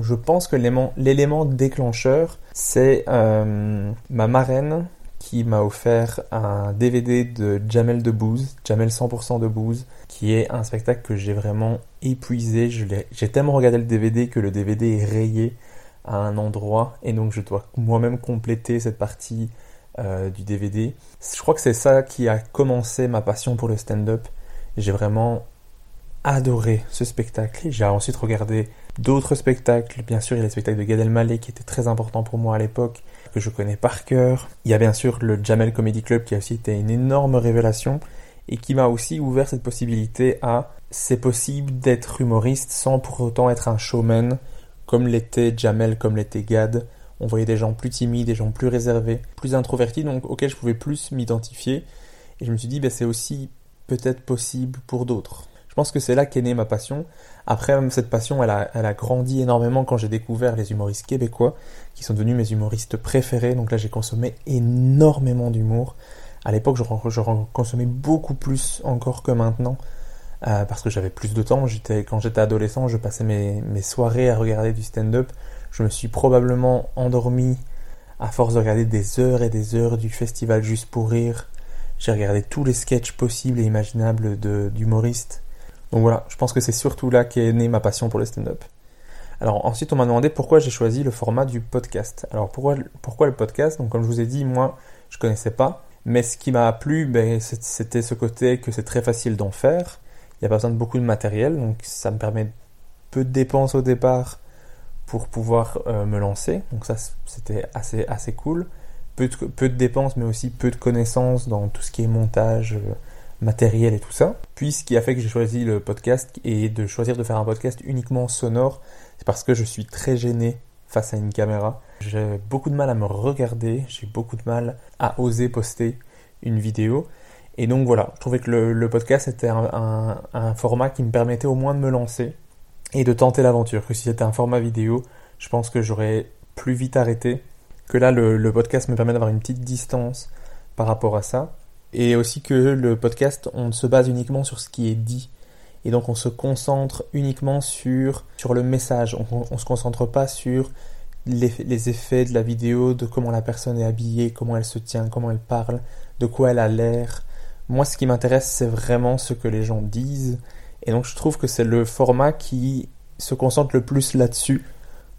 Je pense que l'élément déclencheur, c'est euh, ma marraine qui m'a offert un DVD de Jamel Debbouze, Jamel 100% Debbouze, qui est un spectacle que j'ai vraiment épuisé. J'ai tellement regardé le DVD que le DVD est rayé à un endroit et donc je dois moi-même compléter cette partie euh, du DVD. Je crois que c'est ça qui a commencé ma passion pour le stand-up. J'ai vraiment adoré ce spectacle. J'ai ensuite regardé d'autres spectacles. Bien sûr, il y a les spectacles de Gad Elmaleh qui étaient très importants pour moi à l'époque, que je connais par cœur. Il y a bien sûr le Jamel Comedy Club qui a aussi été une énorme révélation et qui m'a aussi ouvert cette possibilité à c'est possible d'être humoriste sans pour autant être un showman comme l'était Jamel, comme l'était Gad. On voyait des gens plus timides, des gens plus réservés, plus introvertis, donc auxquels je pouvais plus m'identifier. Et je me suis dit, ben, c'est aussi peut-être possible pour d'autres. Je pense que c'est là qu'est née ma passion. Après, cette passion, elle a, elle a grandi énormément quand j'ai découvert les humoristes québécois, qui sont devenus mes humoristes préférés. Donc là, j'ai consommé énormément d'humour. À l'époque, je, consommais beaucoup plus encore que maintenant, euh, parce que j'avais plus de temps. J'étais, quand j'étais adolescent, je passais mes, mes soirées à regarder du stand-up. Je me suis probablement endormi à force de regarder des heures et des heures du festival juste pour rire. J'ai regardé tous les sketchs possibles et imaginables d'humoristes. Donc voilà, je pense que c'est surtout là qu'est née ma passion pour le stand-up. Alors ensuite, on m'a demandé pourquoi j'ai choisi le format du podcast. Alors pourquoi, pourquoi le podcast? Donc comme je vous ai dit, moi, je connaissais pas. Mais ce qui m'a plu, ben, c'était ce côté que c'est très facile d'en faire. Il n'y a pas besoin de beaucoup de matériel, donc ça me permet peu de dépenses au départ pour pouvoir euh, me lancer. Donc ça, c'était assez, assez cool. Peu de, dépenses, mais aussi peu de connaissances dans tout ce qui est montage, euh, matériel et tout ça. Puis ce qui a fait que j'ai choisi le podcast et de choisir de faire un podcast uniquement sonore, c'est parce que je suis très gêné face à une caméra. J'ai beaucoup de mal à me regarder, j'ai beaucoup de mal à oser poster une vidéo. Et donc voilà, je trouvais que le, podcast était un, format qui me permettait au moins de me lancer et de tenter l'aventure. Que si c'était un format vidéo, je pense que j'aurais plus vite arrêté. Que là, le podcast me permet d'avoir une petite distance par rapport à ça et aussi que le podcast, on se base uniquement sur ce qui est dit. Et donc on se concentre uniquement sur, sur le message. On ne se concentre pas sur les, les, effets de la vidéo, de comment la personne est habillée, comment elle se tient, comment elle parle, de quoi elle a l'air. Moi, ce qui m'intéresse, c'est vraiment ce que les gens disent. Et donc je trouve que c'est le format qui se concentre le plus là-dessus.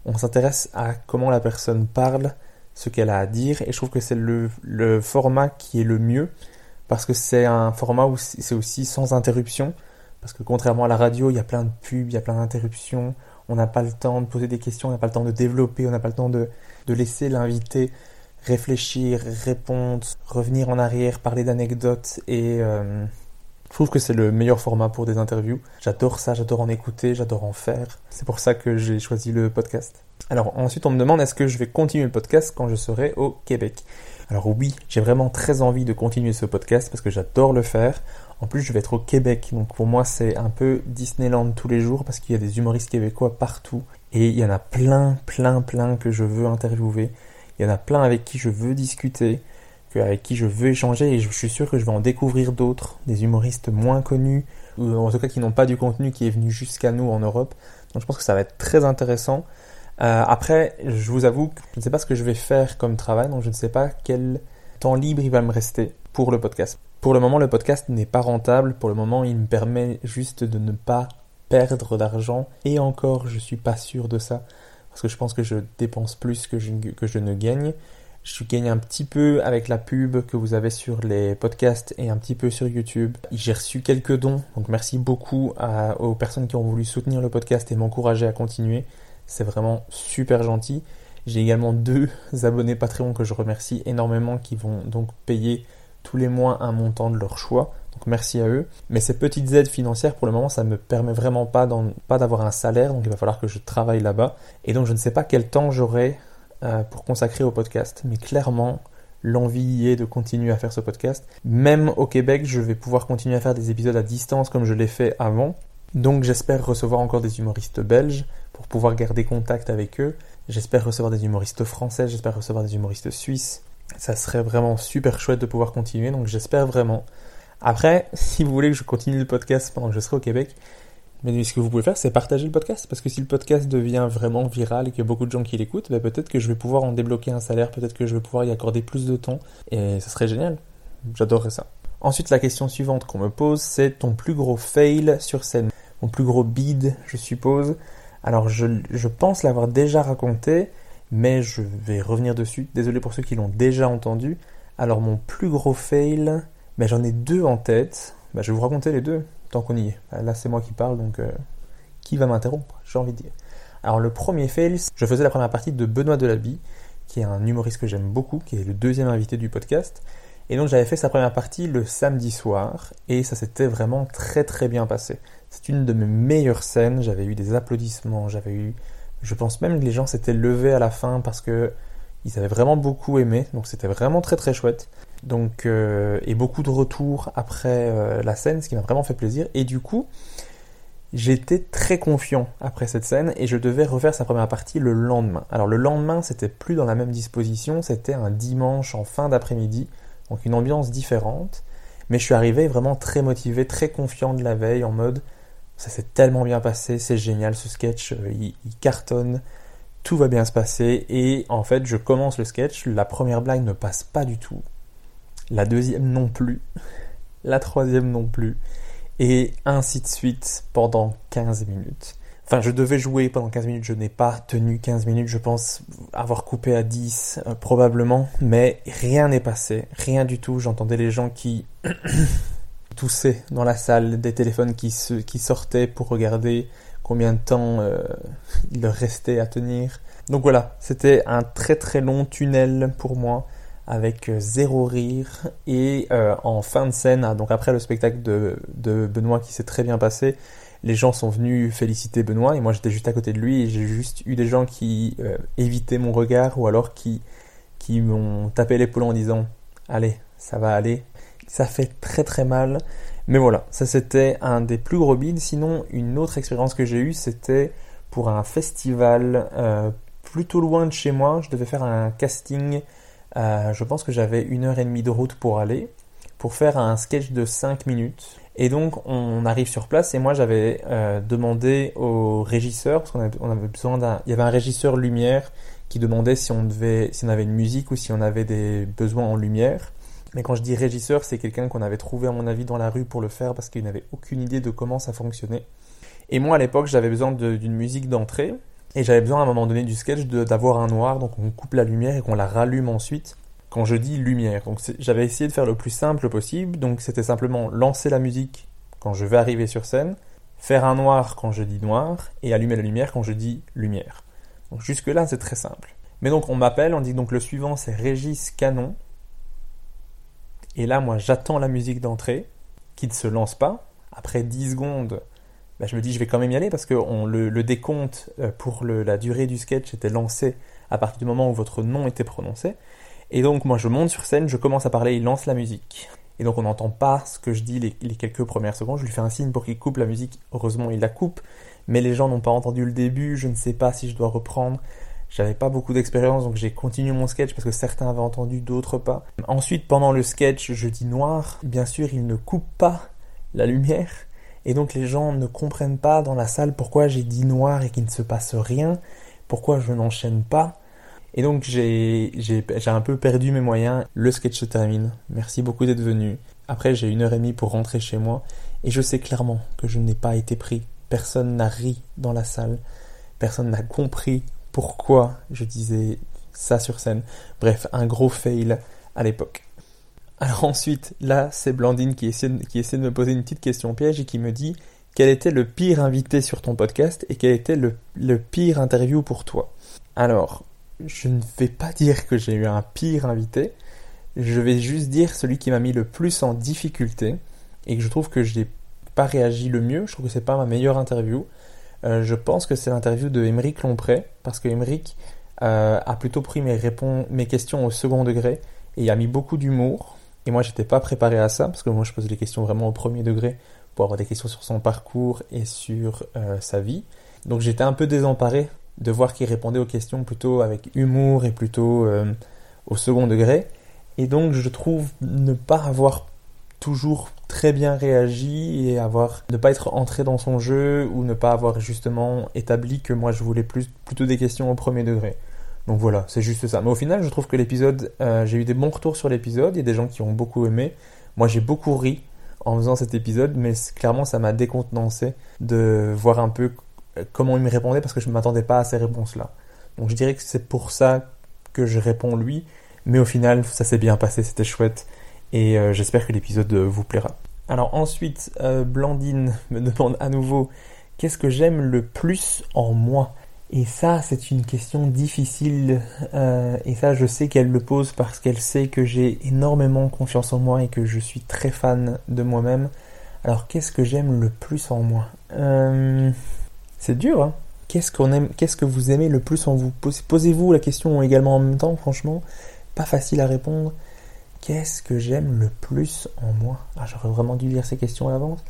On s'intéresse à comment la personne parle, ce qu'elle a à dire. Et je trouve que c'est le, format qui est le mieux parce que c'est un format où c'est aussi sans interruption. Parce que contrairement à la radio, il y a plein de pubs, il y a plein d'interruptions. On n'a pas le temps de poser des questions, on n'a pas le temps de développer, on n'a pas le temps de, de laisser l'invité réfléchir, répondre, revenir en arrière, parler d'anecdotes. Et euh, je trouve que c'est le meilleur format pour des interviews. J'adore ça, j'adore en écouter, j'adore en faire. C'est pour ça que j'ai choisi le podcast. Alors ensuite, on me demande est-ce que je vais continuer le podcast quand je serai au Québec? Alors oui, j'ai vraiment très envie de continuer ce podcast parce que j'adore le faire. En plus, je vais être au Québec, donc pour moi c'est un peu Disneyland tous les jours parce qu'il y a des humoristes québécois partout et il y en a plein, plein, plein que je veux interviewer. Il y en a plein avec qui je veux discuter, avec qui je veux échanger et je suis sûr que je vais en découvrir d'autres, des humoristes moins connus ou en tout cas qui n'ont pas du contenu qui est venu jusqu'à nous en Europe. Donc je pense que ça va être très intéressant. Euh, après, je vous avoue que je ne sais pas ce que je vais faire comme travail, donc je ne sais pas quel temps libre il va me rester pour le podcast. Pour le moment, le podcast n'est pas rentable. Pour le moment, il me permet juste de ne pas perdre d'argent. Et encore, je suis pas sûr de ça. Parce que je pense que je dépense plus que je, que je ne gagne. Je gagne un petit peu avec la pub que vous avez sur les podcasts et un petit peu sur YouTube. J'ai reçu quelques dons, donc merci beaucoup aux personnes qui ont voulu soutenir le podcast et m'encourager à continuer. C'est vraiment super gentil. J'ai également deux [LAUGHS] abonnés Patreon que je remercie énormément qui vont donc payer tous les mois un montant de leur choix. Merci à eux. Mais ces petites aides financières, pour le moment, ça ne me permet vraiment pas, d'avoir un salaire. Donc il va falloir que je travaille là-bas. Et donc je ne sais pas quel temps j'aurai euh, pour consacrer au podcast. Mais clairement, l'envie est de continuer à faire ce podcast. Même au Québec, je vais pouvoir continuer à faire des épisodes à distance comme je l'ai fait avant. Donc j'espère recevoir encore des humoristes belges pour pouvoir garder contact avec eux. J'espère recevoir des humoristes français, j'espère recevoir des humoristes suisses ça serait vraiment super chouette de pouvoir continuer, donc j'espère vraiment. Après, si vous voulez que je continue le podcast pendant que je serai au Québec, mais ce que vous pouvez faire, c'est partager le podcast, parce que si le podcast devient vraiment viral et qu'il y a beaucoup de gens qui l'écoutent, ben peut-être que je vais pouvoir en débloquer un salaire, peut-être que je vais pouvoir y accorder plus de temps, et ça serait génial. J'adorerais ça. Ensuite, la question suivante qu'on me pose, c'est ton plus gros fail sur scène. Mon plus gros bid, je suppose. Alors, je, je pense l'avoir déjà raconté, mais je vais revenir dessus. Désolé pour ceux qui l'ont déjà entendu. Alors mon plus gros fail, mais j'en ai deux en tête. Bah, je vais vous raconter les deux tant qu'on y est. Bah, là c'est moi qui parle donc euh, qui va m'interrompre J'ai envie de dire. Alors le premier fail, je faisais la première partie de Benoît Delabie, qui est un humoriste que j'aime beaucoup, qui est le deuxième invité du podcast. Et donc j'avais fait sa première partie le samedi soir et ça s'était vraiment très très bien passé. C'est une de mes meilleures scènes, j'avais eu des applaudissements, j'avais eu je pense même que les gens s'étaient levés à la fin parce que ils avaient vraiment beaucoup aimé, donc c'était vraiment très très chouette. Donc euh, et beaucoup de retours après euh, la scène, ce qui m'a vraiment fait plaisir. Et du coup, j'étais très confiant après cette scène et je devais refaire sa première partie le lendemain. Alors le lendemain, c'était plus dans la même disposition, c'était un dimanche en fin d'après-midi, donc une ambiance différente. Mais je suis arrivé vraiment très motivé, très confiant de la veille, en mode ça s'est tellement bien passé, c'est génial ce sketch, euh, il, cartonne, tout va bien se passer. Et en fait, je commence le sketch, la première blague ne passe pas du tout, la deuxième non plus, la troisième non plus, et ainsi de suite pendant 15 minutes. Enfin, je devais jouer pendant 15 minutes, je n'ai pas tenu 15 minutes, je pense avoir coupé à 10 euh, probablement, mais rien n'est passé, rien du tout. J'entendais les gens qui [COUGHS] tousser dans la salle, des téléphones qui, se, qui sortaient pour regarder combien de temps euh, il leur restait à tenir. Donc voilà, c'était un très très long tunnel pour moi avec euh, zéro rire et euh, en fin de scène, ah, donc après le spectacle de, Benoît qui s'est très bien passé, les gens sont venus féliciter Benoît et moi j'étais juste à côté de lui et j'ai juste eu des gens qui évitaient mon regard ou alors qui, qui m'ont tapé l'épaule en disant allez ça va aller ça fait très très mal. Mais voilà, ça c'était un des plus gros bids. Sinon, une autre expérience que j'ai eue, c'était pour un festival euh, plutôt loin de chez moi. Je devais faire un casting. Euh, je pense que j'avais une heure et demie de route pour aller, pour faire un sketch de 5 minutes. Et donc on arrive sur place et moi j'avais euh, demandé au régisseur, parce qu'on avait, on avait besoin d'un... Il y avait un régisseur lumière qui demandait si on, devait, si on avait une musique ou si on avait des besoins en lumière. Mais quand je dis régisseur, c'est quelqu'un qu'on avait trouvé à mon avis dans la rue pour le faire parce qu'il n'avait aucune idée de comment ça fonctionnait. Et moi à l'époque j'avais besoin d'une musique d'entrée et j'avais besoin à un moment donné du sketch d'avoir un noir, donc on coupe la lumière et qu'on la rallume ensuite quand je dis lumière. Donc j'avais essayé de faire le plus simple possible, donc c'était simplement lancer la musique quand je vais arriver sur scène, faire un noir quand je dis noir et allumer la lumière quand je dis lumière. Donc jusque là c'est très simple. Mais donc on m'appelle, on dit donc le suivant c'est Régis Canon, et là, moi, j'attends la musique d'entrée, qui ne se lance pas. Après 10 secondes, bah, je me dis, je vais quand même y aller, parce que le, décompte euh, pour la durée du sketch était lancé à partir du moment où votre nom était prononcé. Et donc, moi, je monte sur scène, je commence à parler, il lance la musique. Et donc, on n'entend pas ce que je dis les, les, quelques premières secondes. Je lui fais un signe pour qu'il coupe la musique. Heureusement, il la coupe. Mais les gens n'ont pas entendu le début. Je ne sais pas si je dois reprendre. J'avais pas beaucoup d'expérience, donc j'ai continué mon sketch parce que certains avaient entendu, d'autres pas. Ensuite, pendant le sketch, je dis noir. Bien sûr, il ne coupe pas la lumière. Et donc les gens ne comprennent pas dans la salle pourquoi j'ai dit noir et qu'il ne se passe rien, pourquoi je n'enchaîne pas. Et donc j'ai un peu perdu mes moyens. Le sketch se termine. Merci beaucoup d'être venu. Après j'ai une heure et demie pour rentrer chez moi. Et je sais clairement que je n'ai pas été pris. Personne n'a ri dans la salle. Personne n'a compris pourquoi je disais ça sur scène. Bref, un gros fail à l'époque. Alors [LAUGHS] ensuite, là, c'est Blandine qui essaie, de me poser une petite question piège et qui me dit quel était le pire invité sur ton podcast et quel était le, pire interview pour toi? Alors, je ne vais pas dire que j'ai eu un pire invité, je vais juste dire celui qui m'a mis le plus en difficulté et que je trouve que je n'ai pas réagi le mieux, je trouve que c'est pas ma meilleure interview. Euh, je pense que c'est l'interview de Émeric Lompré, parce que Émeric euh, a plutôt pris mes questions au second degré et a mis beaucoup d'humour. Et moi, j'étais pas préparé à ça, parce que moi, je pose les questions vraiment au premier degré pour avoir des questions sur son parcours et sur euh, sa vie. Donc j'étais un peu désemparé de voir qu'il répondait aux questions plutôt avec humour et plutôt au second degré. Et donc je trouve ne pas avoir toujours très bien réagi et avoir ne pas être entré dans son jeu ou ne pas avoir justement établi que moi je voulais plus plutôt des questions au premier degré. Donc voilà, c'est juste ça. Mais au final, je trouve que l'épisode, euh, j'ai eu des bons retours sur l'épisode, il y a des gens qui ont beaucoup aimé. Moi, j'ai beaucoup ri en faisant cet épisode, mais clairement, ça m'a décontenancé de voir un peu euh, comment il me répondait parce que je ne m'attendais pas à ces réponses-là. Donc je dirais que c'est pour ça que je réponds lui, mais au final, ça s'est bien passé, c'était chouette et euh, j'espère que l'épisode vous plaira. Alors ensuite, Blandine [LAUGHS] me demande à nouveau qu'est-ce que j'aime le plus en moi? Et ça, c'est une question difficile et ça, je sais qu'elle le pose parce qu'elle sait que j'ai énormément confiance en moi et que je suis très fan de moi-même. Alors qu'est-ce que j'aime le plus en moi? C'est dur, hein Qu'est-ce qu'on aime Qu'est-ce que vous aimez le plus en vous? Posez-vous la question également en même temps, franchement. Pas facile à répondre. Qu'est-ce que j'aime le plus en moi? Ah, J'aurais vraiment dû lire ces questions à l'avance.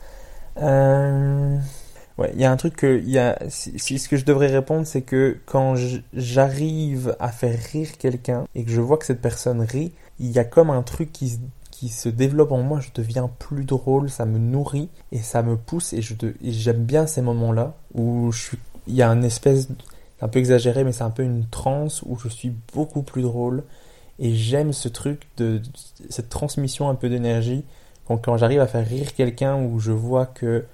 Euh... Ouais, il y a un truc que, y a, si, ce que je devrais répondre, c'est que quand j'arrive à faire rire quelqu'un et que je vois que cette personne rit, il y a comme un truc qui, qui se développe en moi, je deviens plus drôle, ça me nourrit et ça me pousse et je j'aime bien ces moments-là où je suis, il y a une espèce, un peu exagéré, mais c'est un peu une transe où je suis beaucoup plus drôle, et j'aime ce truc de, cette transmission un peu d'énergie. Quand, j'arrive à faire rire quelqu'un où je vois que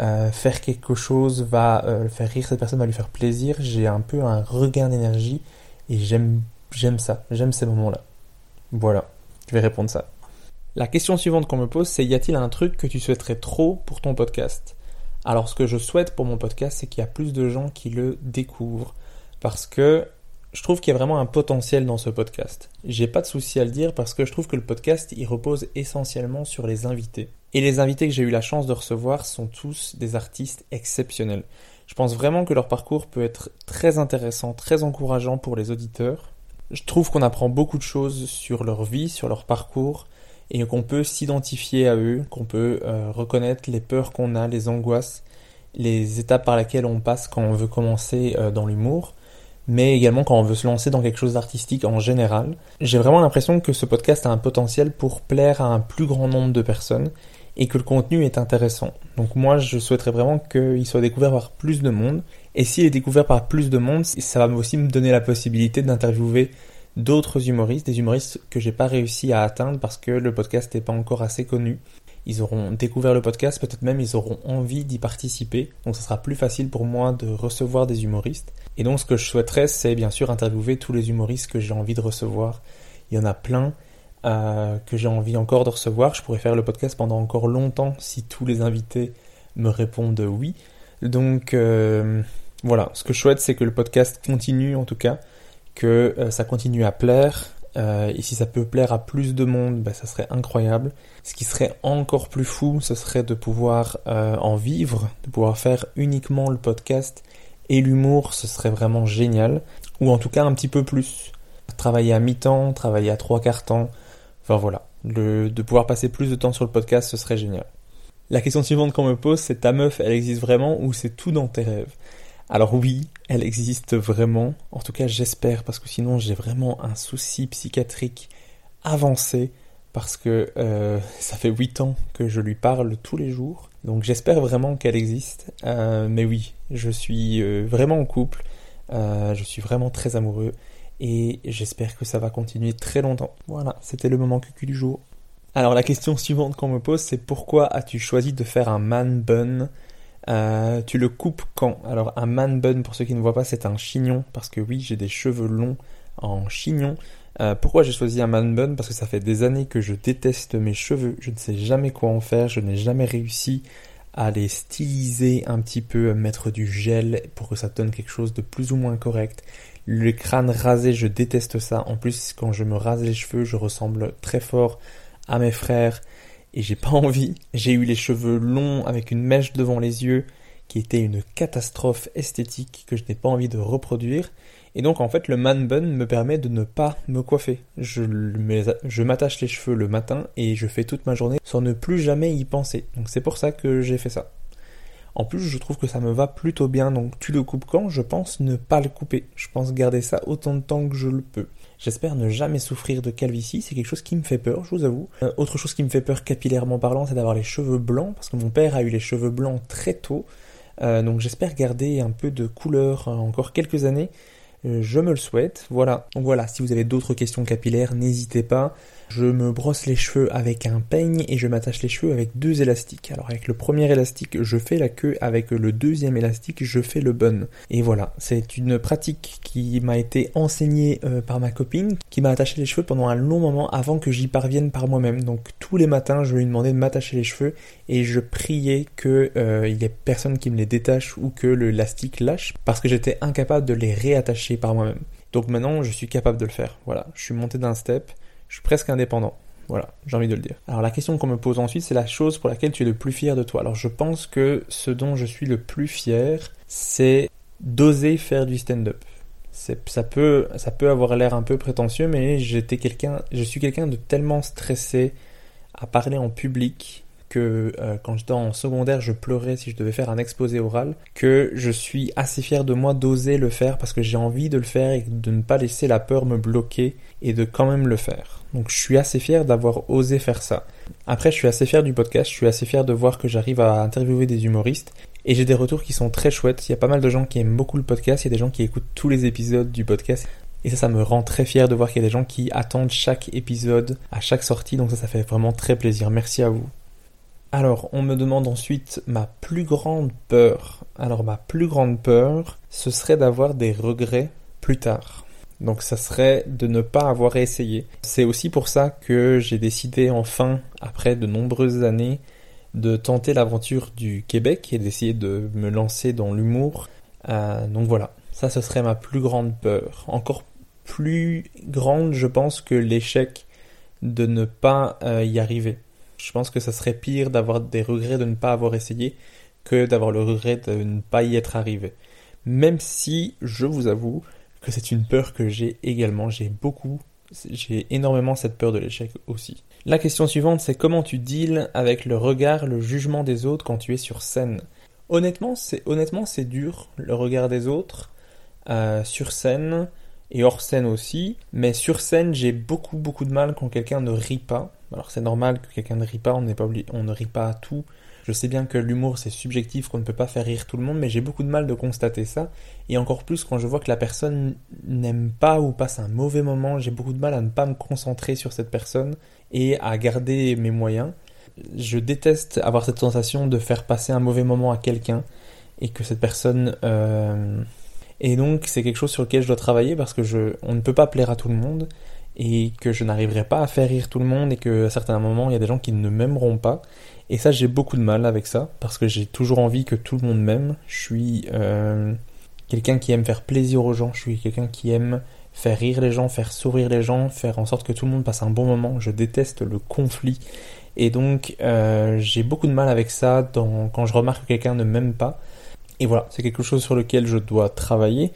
euh, faire quelque chose va euh, faire rire cette personne, va lui faire plaisir, j'ai un peu un regain d'énergie et j'aime j'aime ça, j'aime ces moments-là. Voilà, je vais répondre ça. La question suivante qu'on me pose, c'est y a-t-il un truc que tu souhaiterais trop pour ton podcast? Alors ce que je souhaite pour mon podcast, c'est qu'il y a plus de gens qui le découvrent parce que je trouve qu'il y a vraiment un potentiel dans ce podcast. J'ai pas de souci à le dire parce que je trouve que le podcast il repose essentiellement sur les invités. Et les invités que j'ai eu la chance de recevoir sont tous des artistes exceptionnels. Je pense vraiment que leur parcours peut être très intéressant, très encourageant pour les auditeurs. Je trouve qu'on apprend beaucoup de choses sur leur vie, sur leur parcours, et qu'on peut s'identifier à eux, qu'on peut euh, reconnaître les peurs qu'on a, les angoisses, les étapes par lesquelles on passe quand on veut commencer euh, dans l'humour mais également quand on veut se lancer dans quelque chose d'artistique en général. J'ai vraiment l'impression que ce podcast a un potentiel pour plaire à un plus grand nombre de personnes et que le contenu est intéressant. Donc moi, je souhaiterais vraiment qu'il soit découvert par plus de monde. Et s'il est découvert par plus de monde, ça va aussi me donner la possibilité d'interviewer d'autres humoristes, des humoristes que j'ai pas réussi à atteindre parce que le podcast n'est pas encore assez connu ils auront découvert le podcast, peut-être même ils auront envie d'y participer, donc ce sera plus facile pour moi de recevoir des humoristes. Et donc ce que je souhaiterais, c'est bien sûr interviewer tous les humoristes que j'ai envie de recevoir. Il y en a plein euh, que j'ai envie encore de recevoir. Je pourrais faire le podcast pendant encore longtemps si tous les invités me répondent oui. Donc euh, voilà, ce que je souhaite, c'est que le podcast continue en tout cas, que euh, ça continue à plaire, et si ça peut plaire à plus de monde, bah, ça serait incroyable. Ce qui serait encore plus fou, ce serait de pouvoir en vivre, de pouvoir faire uniquement le podcast et l'humour, ce serait vraiment génial. Ou en tout cas un petit peu plus. Travailler à mi-temps, travailler à trois quarts temps. Enfin voilà. de pouvoir passer plus de temps sur le podcast, ce serait génial. La question suivante qu'on me pose, c'est ta meuf, elle existe vraiment ou c'est tout dans tes rêves? Alors oui, elle existe vraiment, en tout cas j'espère, parce que sinon j'ai vraiment un souci psychiatrique avancé parce que euh, ça fait 8 ans que je lui parle tous les jours. Donc j'espère vraiment qu'elle existe. Euh, mais oui, je suis euh, vraiment en couple. je suis vraiment très amoureux. Et j'espère que ça va continuer très longtemps. Voilà, c'était le moment cucu du jour. Alors la question [LAUGHS] suivante qu'on me pose, c'est pourquoi as-tu choisi de faire un man bun? Tu le coupes quand? Alors un man bun, pour ceux qui ne voient pas, c'est un chignon. Parce que oui, j'ai des cheveux longs en chignon. Euh, pourquoi j'ai choisi un man bun? Parce que ça fait des années que je déteste mes cheveux. Je ne sais jamais quoi en faire. Je n'ai jamais réussi à les styliser un petit peu, à mettre du gel pour que ça donne quelque chose de plus ou moins correct. Le crâne rasé, je déteste ça. En plus, quand je me rase les cheveux, je ressemble très fort à mes frères et j'ai pas [LAUGHS] envie. J'ai eu les cheveux longs avec une mèche devant les yeux qui était une catastrophe esthétique que je n'ai pas envie de reproduire. Et donc en fait le man bun me permet de ne pas me coiffer. Je, m'attache les cheveux le matin et je fais toute ma journée sans ne plus jamais y penser. Donc c'est pour ça que j'ai fait ça. En plus je trouve que ça me va plutôt bien donc tu le coupes quand? Je pense ne pas le couper. Je pense garder ça autant de temps que je le peux. J'espère ne jamais souffrir de calvitie, c'est quelque chose qui me fait peur, je vous avoue. Euh, autre chose qui me fait peur capillairement parlant, c'est d'avoir les cheveux blancs, parce que mon père a eu les cheveux blancs très tôt. Euh, donc j'espère garder un peu de couleur encore quelques années. Euh, je me le souhaite. Voilà. Donc voilà, si vous avez d'autres questions capillaires, n'hésitez pas. Je me brosse les cheveux avec un peigne et je m'attache les cheveux avec deux élastiques. Alors avec le premier élastique, je fais la queue, avec le deuxième élastique, je fais le bun. Et voilà, c'est une pratique qui m'a été enseignée euh, par ma copine, qui m'a attaché les cheveux pendant un long moment avant que j'y parvienne par moi-même. Donc tous les matins, je lui demandais de m'attacher les cheveux et je priais que euh, y ait personne qui me les détache ou que le l'élastique lâche parce que j'étais incapable de les réattacher par moi-même. Donc maintenant, je suis capable de le faire. Voilà, je suis monté d'un step je suis presque indépendant. Voilà, j'ai envie de le dire. Alors la question qu'on me pose ensuite, c'est la chose pour laquelle tu es le plus fier de toi. Alors je pense que ce dont je suis le plus fier, c'est d'oser faire du stand-up. Ça peut, ça peut avoir l'air un peu prétentieux, mais j'étais quelqu'un, je suis quelqu'un de tellement stressé à parler en public euh, quand j'étais en secondaire, je pleurais si je devais faire un exposé oral, que je suis assez fier de moi d'oser le faire parce que j'ai envie de le faire et de ne pas laisser la peur me bloquer et de quand même le faire. Donc je suis assez fier d'avoir osé faire ça. Après, je suis assez fier du podcast, je suis assez fier de voir que j'arrive à interviewer des humoristes et j'ai des retours qui sont très chouettes. Il y a pas mal de gens qui aiment beaucoup le podcast, il y a des gens qui écoutent tous les épisodes du podcast. Et ça, ça me rend très fier de voir qu'il y a des gens qui attendent chaque épisode à chaque sortie. Donc ça, ça fait vraiment très plaisir. Merci à vous. Alors, on me demande ensuite ma plus grande peur. Alors, ma plus grande peur, ce serait d'avoir des regrets plus tard. Donc, ça serait de ne pas avoir essayé. C'est aussi pour ça que j'ai décidé enfin, après de nombreuses années, de tenter l'aventure du Québec et d'essayer de me lancer dans l'humour. Euh, donc voilà, ça ce serait ma plus grande peur. Encore plus grande, je pense, que l'échec de ne pas euh, y arriver. Je pense que ça serait pire d'avoir des regrets de ne pas avoir essayé que d'avoir le regret de ne pas y être arrivé. Même si, je vous avoue, que c'est une peur que j'ai également, j'ai beaucoup, j'ai énormément cette peur de l'échec aussi. La question suivante, c'est comment tu deals avec le regard, le jugement des autres quand tu es sur scène? Honnêtement, c'est honnêtement c'est dur le regard des autres euh, sur scène et hors scène aussi. Mais sur scène, j'ai beaucoup beaucoup de mal quand quelqu'un ne rit pas. Alors c'est normal que quelqu'un ne rit pas, on, n'est pas on ne rit pas à tout. Je sais bien que l'humour c'est subjectif, qu'on ne peut pas faire rire tout le monde, mais j'ai beaucoup de mal de constater ça. Et encore plus quand je vois que la personne n'aime pas ou passe un mauvais moment, j'ai beaucoup de mal à ne pas me concentrer sur cette personne et à garder mes moyens. Je déteste avoir cette sensation de faire passer un mauvais moment à quelqu'un et que cette personne... Euh... Et donc c'est quelque chose sur lequel je dois travailler parce que je... on ne peut pas plaire à tout le monde et que je n'arriverai pas à faire rire tout le monde et qu'à certains moments il y a des gens qui ne m'aimeront pas. Et ça j'ai beaucoup de mal avec ça parce que j'ai toujours envie que tout le monde m'aime. Je suis euh, quelqu'un qui aime faire plaisir aux gens. Je suis quelqu'un qui aime faire rire les gens faire sourire les gens faire en sorte que tout le monde passe un bon moment. Je déteste le conflit. Et donc euh, j'ai beaucoup de mal avec ça quand je remarque que quelqu'un ne m'aime pas. Et voilà c'est quelque chose sur lequel je dois travailler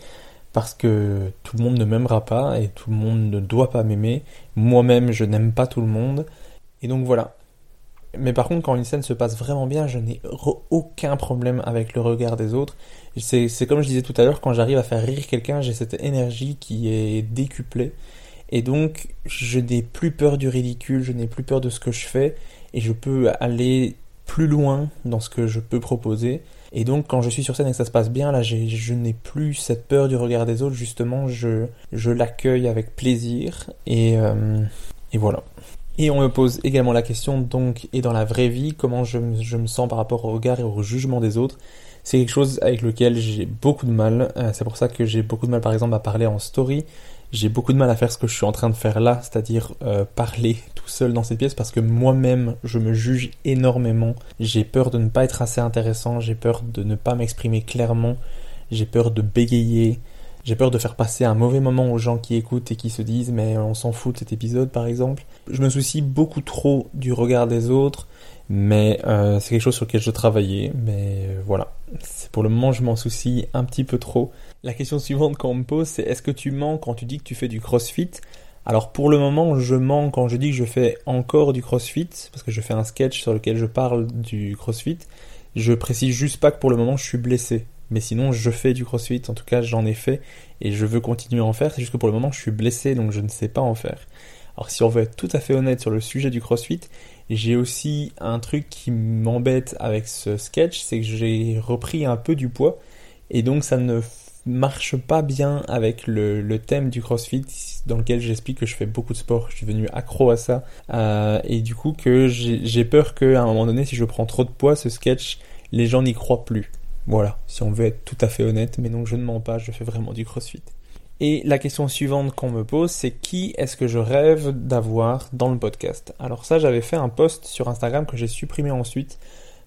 parce que tout le monde ne m'aimera pas et tout le monde ne doit pas m'aimer. Moi-même, je n'aime pas tout le monde. Et donc voilà. Mais par contre, quand une scène se passe vraiment bien, je n'ai aucun problème avec le regard des autres. C'est comme je disais tout à l'heure, quand j'arrive à faire rire quelqu'un, j'ai cette énergie qui est décuplée. Et donc, je n'ai plus peur du ridicule, je n'ai plus peur de ce que je fais, et je peux aller plus loin dans ce que je peux proposer. Et donc, quand je suis sur scène et que ça se passe bien, là, je n'ai plus cette peur du regard des autres, justement, je, l'accueille avec plaisir, et, euh, et voilà. Et on me pose également la question, donc, et dans la vraie vie, comment je, je me sens par rapport au regard et au jugement des autres? C'est quelque chose avec lequel j'ai beaucoup de mal. Euh, c'est pour ça que j'ai beaucoup de mal, par exemple, à parler en story j'ai beaucoup de mal à faire ce que je suis en train de faire là, c'est-à-dire euh, parler tout seul dans cette pièce parce que moi-même je me juge énormément. J'ai peur de ne pas être assez intéressant, j'ai peur de ne pas m'exprimer clairement, j'ai peur de bégayer, j'ai peur de faire passer un mauvais moment aux gens qui écoutent et qui se disent mais on s'en fout de cet épisode par exemple. Je me soucie beaucoup trop du regard des autres, mais euh, c'est quelque chose sur lequel je travaillais, mais euh, voilà. Pour le moment je m'en soucie un petit peu trop. La question suivante qu'on me pose, c'est est-ce que tu mens quand tu dis que tu fais du crossfit? Alors pour le moment, je mens quand je dis que je fais encore du crossfit, parce que je fais un sketch sur lequel je parle du crossfit. Je précise juste pas que pour le moment je suis blessé. Mais sinon, je fais du crossfit, en tout cas j'en ai fait, et je veux continuer à en faire, c'est juste que pour le moment je suis blessé, donc je ne sais pas en faire. Alors si on veut être tout à fait honnête sur le sujet du crossfit, j'ai aussi un truc qui m'embête avec ce sketch, c'est que j'ai repris un peu du poids, et donc ça ne marche pas bien avec le, thème du CrossFit dans lequel j'explique que je fais beaucoup de sport, je suis devenu accro à ça euh, et du coup que j'ai peur qu'à un moment donné si je prends trop de poids ce sketch les gens n'y croient plus. Voilà, si on veut être tout à fait honnête, mais donc je ne mens pas, je fais vraiment du CrossFit. Et la question suivante qu'on me pose, c'est qui est-ce que je rêve d'avoir dans le podcast? Alors ça, j'avais fait un post sur Instagram que j'ai supprimé ensuite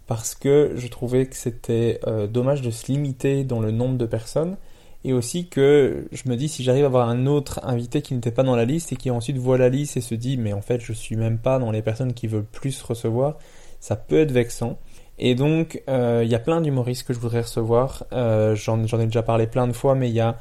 parce que je trouvais que c'était euh, dommage de se limiter dans le nombre de personnes et aussi que je me dis si j'arrive à avoir un autre invité qui n'était pas dans la liste et qui ensuite voit la liste et se dit mais en fait je suis même pas dans les personnes qui veulent plus recevoir, ça peut être vexant. Et donc euh, il y a plein d'humoristes que je voudrais recevoir, euh, j'en ai déjà parlé plein de fois mais il y a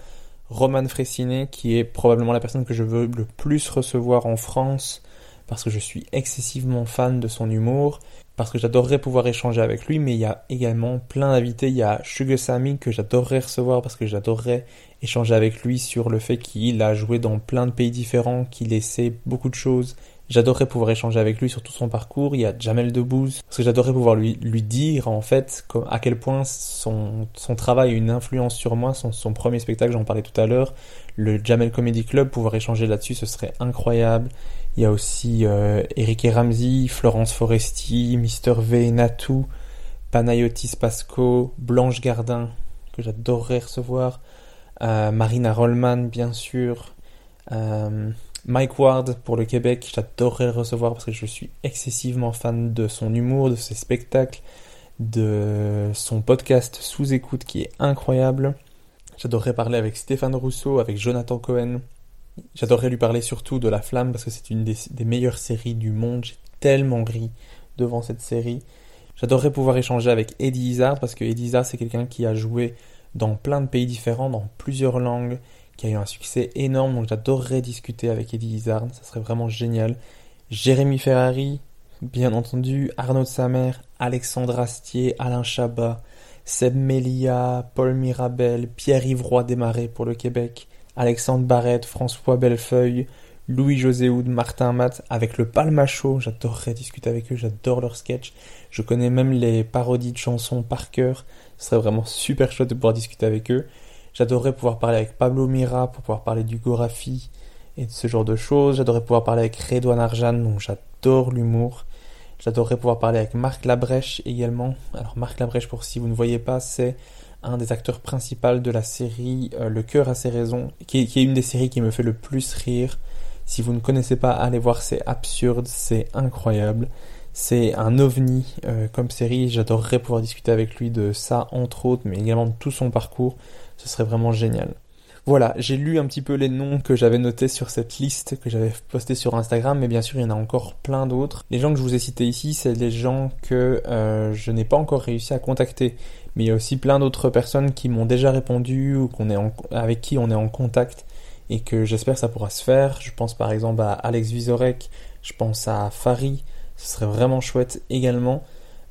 Roman Fressinet qui est probablement la personne que je veux le plus recevoir en France parce que je suis excessivement fan de son humour parce que j'adorerais pouvoir échanger avec lui, mais il y a également plein d'invités. Il y a Sugar Sammy que j'adorerais recevoir parce que j'adorerais échanger avec lui sur le fait qu'il a joué dans plein de pays différents, qu'il essaie beaucoup de choses. J'adorerais pouvoir échanger avec lui sur tout son parcours. Il y a Jamel Debbouze, parce que j'adorerais pouvoir lui, dire en fait à quel point son, travail a une influence sur moi. Son premier spectacle, j'en parlais tout à l'heure, le Jamel Comedy Club, pouvoir échanger là-dessus, ce serait incroyable. Il y a aussi euh, Eric et Ramsey, Florence Foresti, Mister V, Natou, Panayotis Pasco, Blanche Gardin, que j'adorerais recevoir, euh, Marina Rollman, bien sûr, euh, Mike Ward pour le Québec, j'adorerais le recevoir parce que je suis excessivement fan de son humour, de ses spectacles, de son podcast sous écoute qui est incroyable. J'adorerais parler avec Stéphane Rousseau, avec Jonathan Cohen, J'adorerais lui parler surtout de La Flamme parce que c'est une des, meilleures séries du monde. J'ai tellement ri devant cette série. J'adorerais pouvoir échanger avec Eddie Izzard parce que Eddie Izzard c'est quelqu'un qui a joué dans plein de pays différents, dans plusieurs langues, qui a eu un succès énorme. Donc j'adorerais discuter avec Eddie Izzard, ça serait vraiment génial. Jérémy Ferrari, bien entendu, Arnaud de Samer, Alexandre Astier, Alain Chabat, Seb Melia, Paul Mirabel, Pierre-Yves Roy Desmarais pour le Québec, Alexandre Barrette, François Bellefeuille, Louis-José Houd, Martin Matt, avec le Palmacho, j'adorerais discuter avec eux, j'adore leurs sketchs. Je connais même les parodies de chansons par cœur. Ce serait vraiment super chouette de pouvoir discuter avec eux. J'adorerais pouvoir parler avec Pablo Mira pour pouvoir parler du Gorafi et de ce genre de choses. J'adorerais pouvoir parler avec Redouane Arjan, dont j'adore l'humour. J'adorerais pouvoir parler avec Marc Labrèche également. Alors Marc Labrèche, pour si vous ne voyez pas, c'est un des acteurs principaux de la série euh, Le cœur a ses raisons, qui est, une des séries qui me fait le plus rire. Si vous ne connaissez pas, allez voir, c'est absurde, c'est incroyable. C'est un ovni euh, comme série, j'adorerais pouvoir discuter avec lui de ça entre autres, mais également de tout son parcours, ce serait vraiment génial. Voilà, j'ai lu un petit peu les noms que j'avais notés sur cette liste que j'avais postée sur Instagram, mais bien sûr il y en a encore plein d'autres. Les gens que je vous ai cités ici, c'est les gens que euh, je n'ai pas encore réussi à contacter mais il y a aussi plein d'autres personnes qui m'ont déjà répondu ou avec qui on est en contact et que j'espère ça pourra se faire. Je pense par exemple à Alex Vizorek, je pense à Fari, ce serait vraiment chouette également.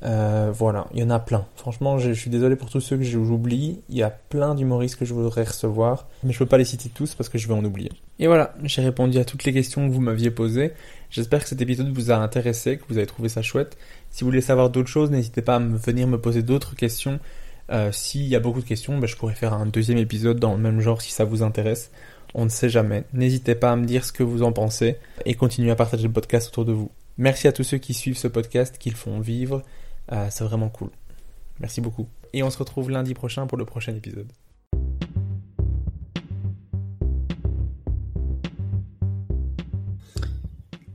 Euh, voilà, il y en a plein. Franchement, je, suis désolé pour tous ceux que j'oublie. Il y a plein d'humoristes que je voudrais recevoir, mais je peux pas les citer tous parce que je vais en oublier. Et voilà, j'ai répondu à toutes les questions que vous m'aviez posées. J'espère que cet épisode vous a intéressé, que vous avez trouvé ça chouette. Si vous voulez savoir d'autres choses, n'hésitez pas à venir me poser d'autres questions. Euh, S'il y a beaucoup de questions, ben, je pourrais faire un deuxième épisode dans le même genre si ça vous intéresse. On ne sait jamais. N'hésitez pas à me dire ce que vous en pensez et continuez à partager le podcast autour de vous. Merci à tous ceux qui suivent ce podcast, qui le font vivre. Euh, c'est vraiment cool. Merci beaucoup. Et on se retrouve lundi prochain pour le prochain épisode.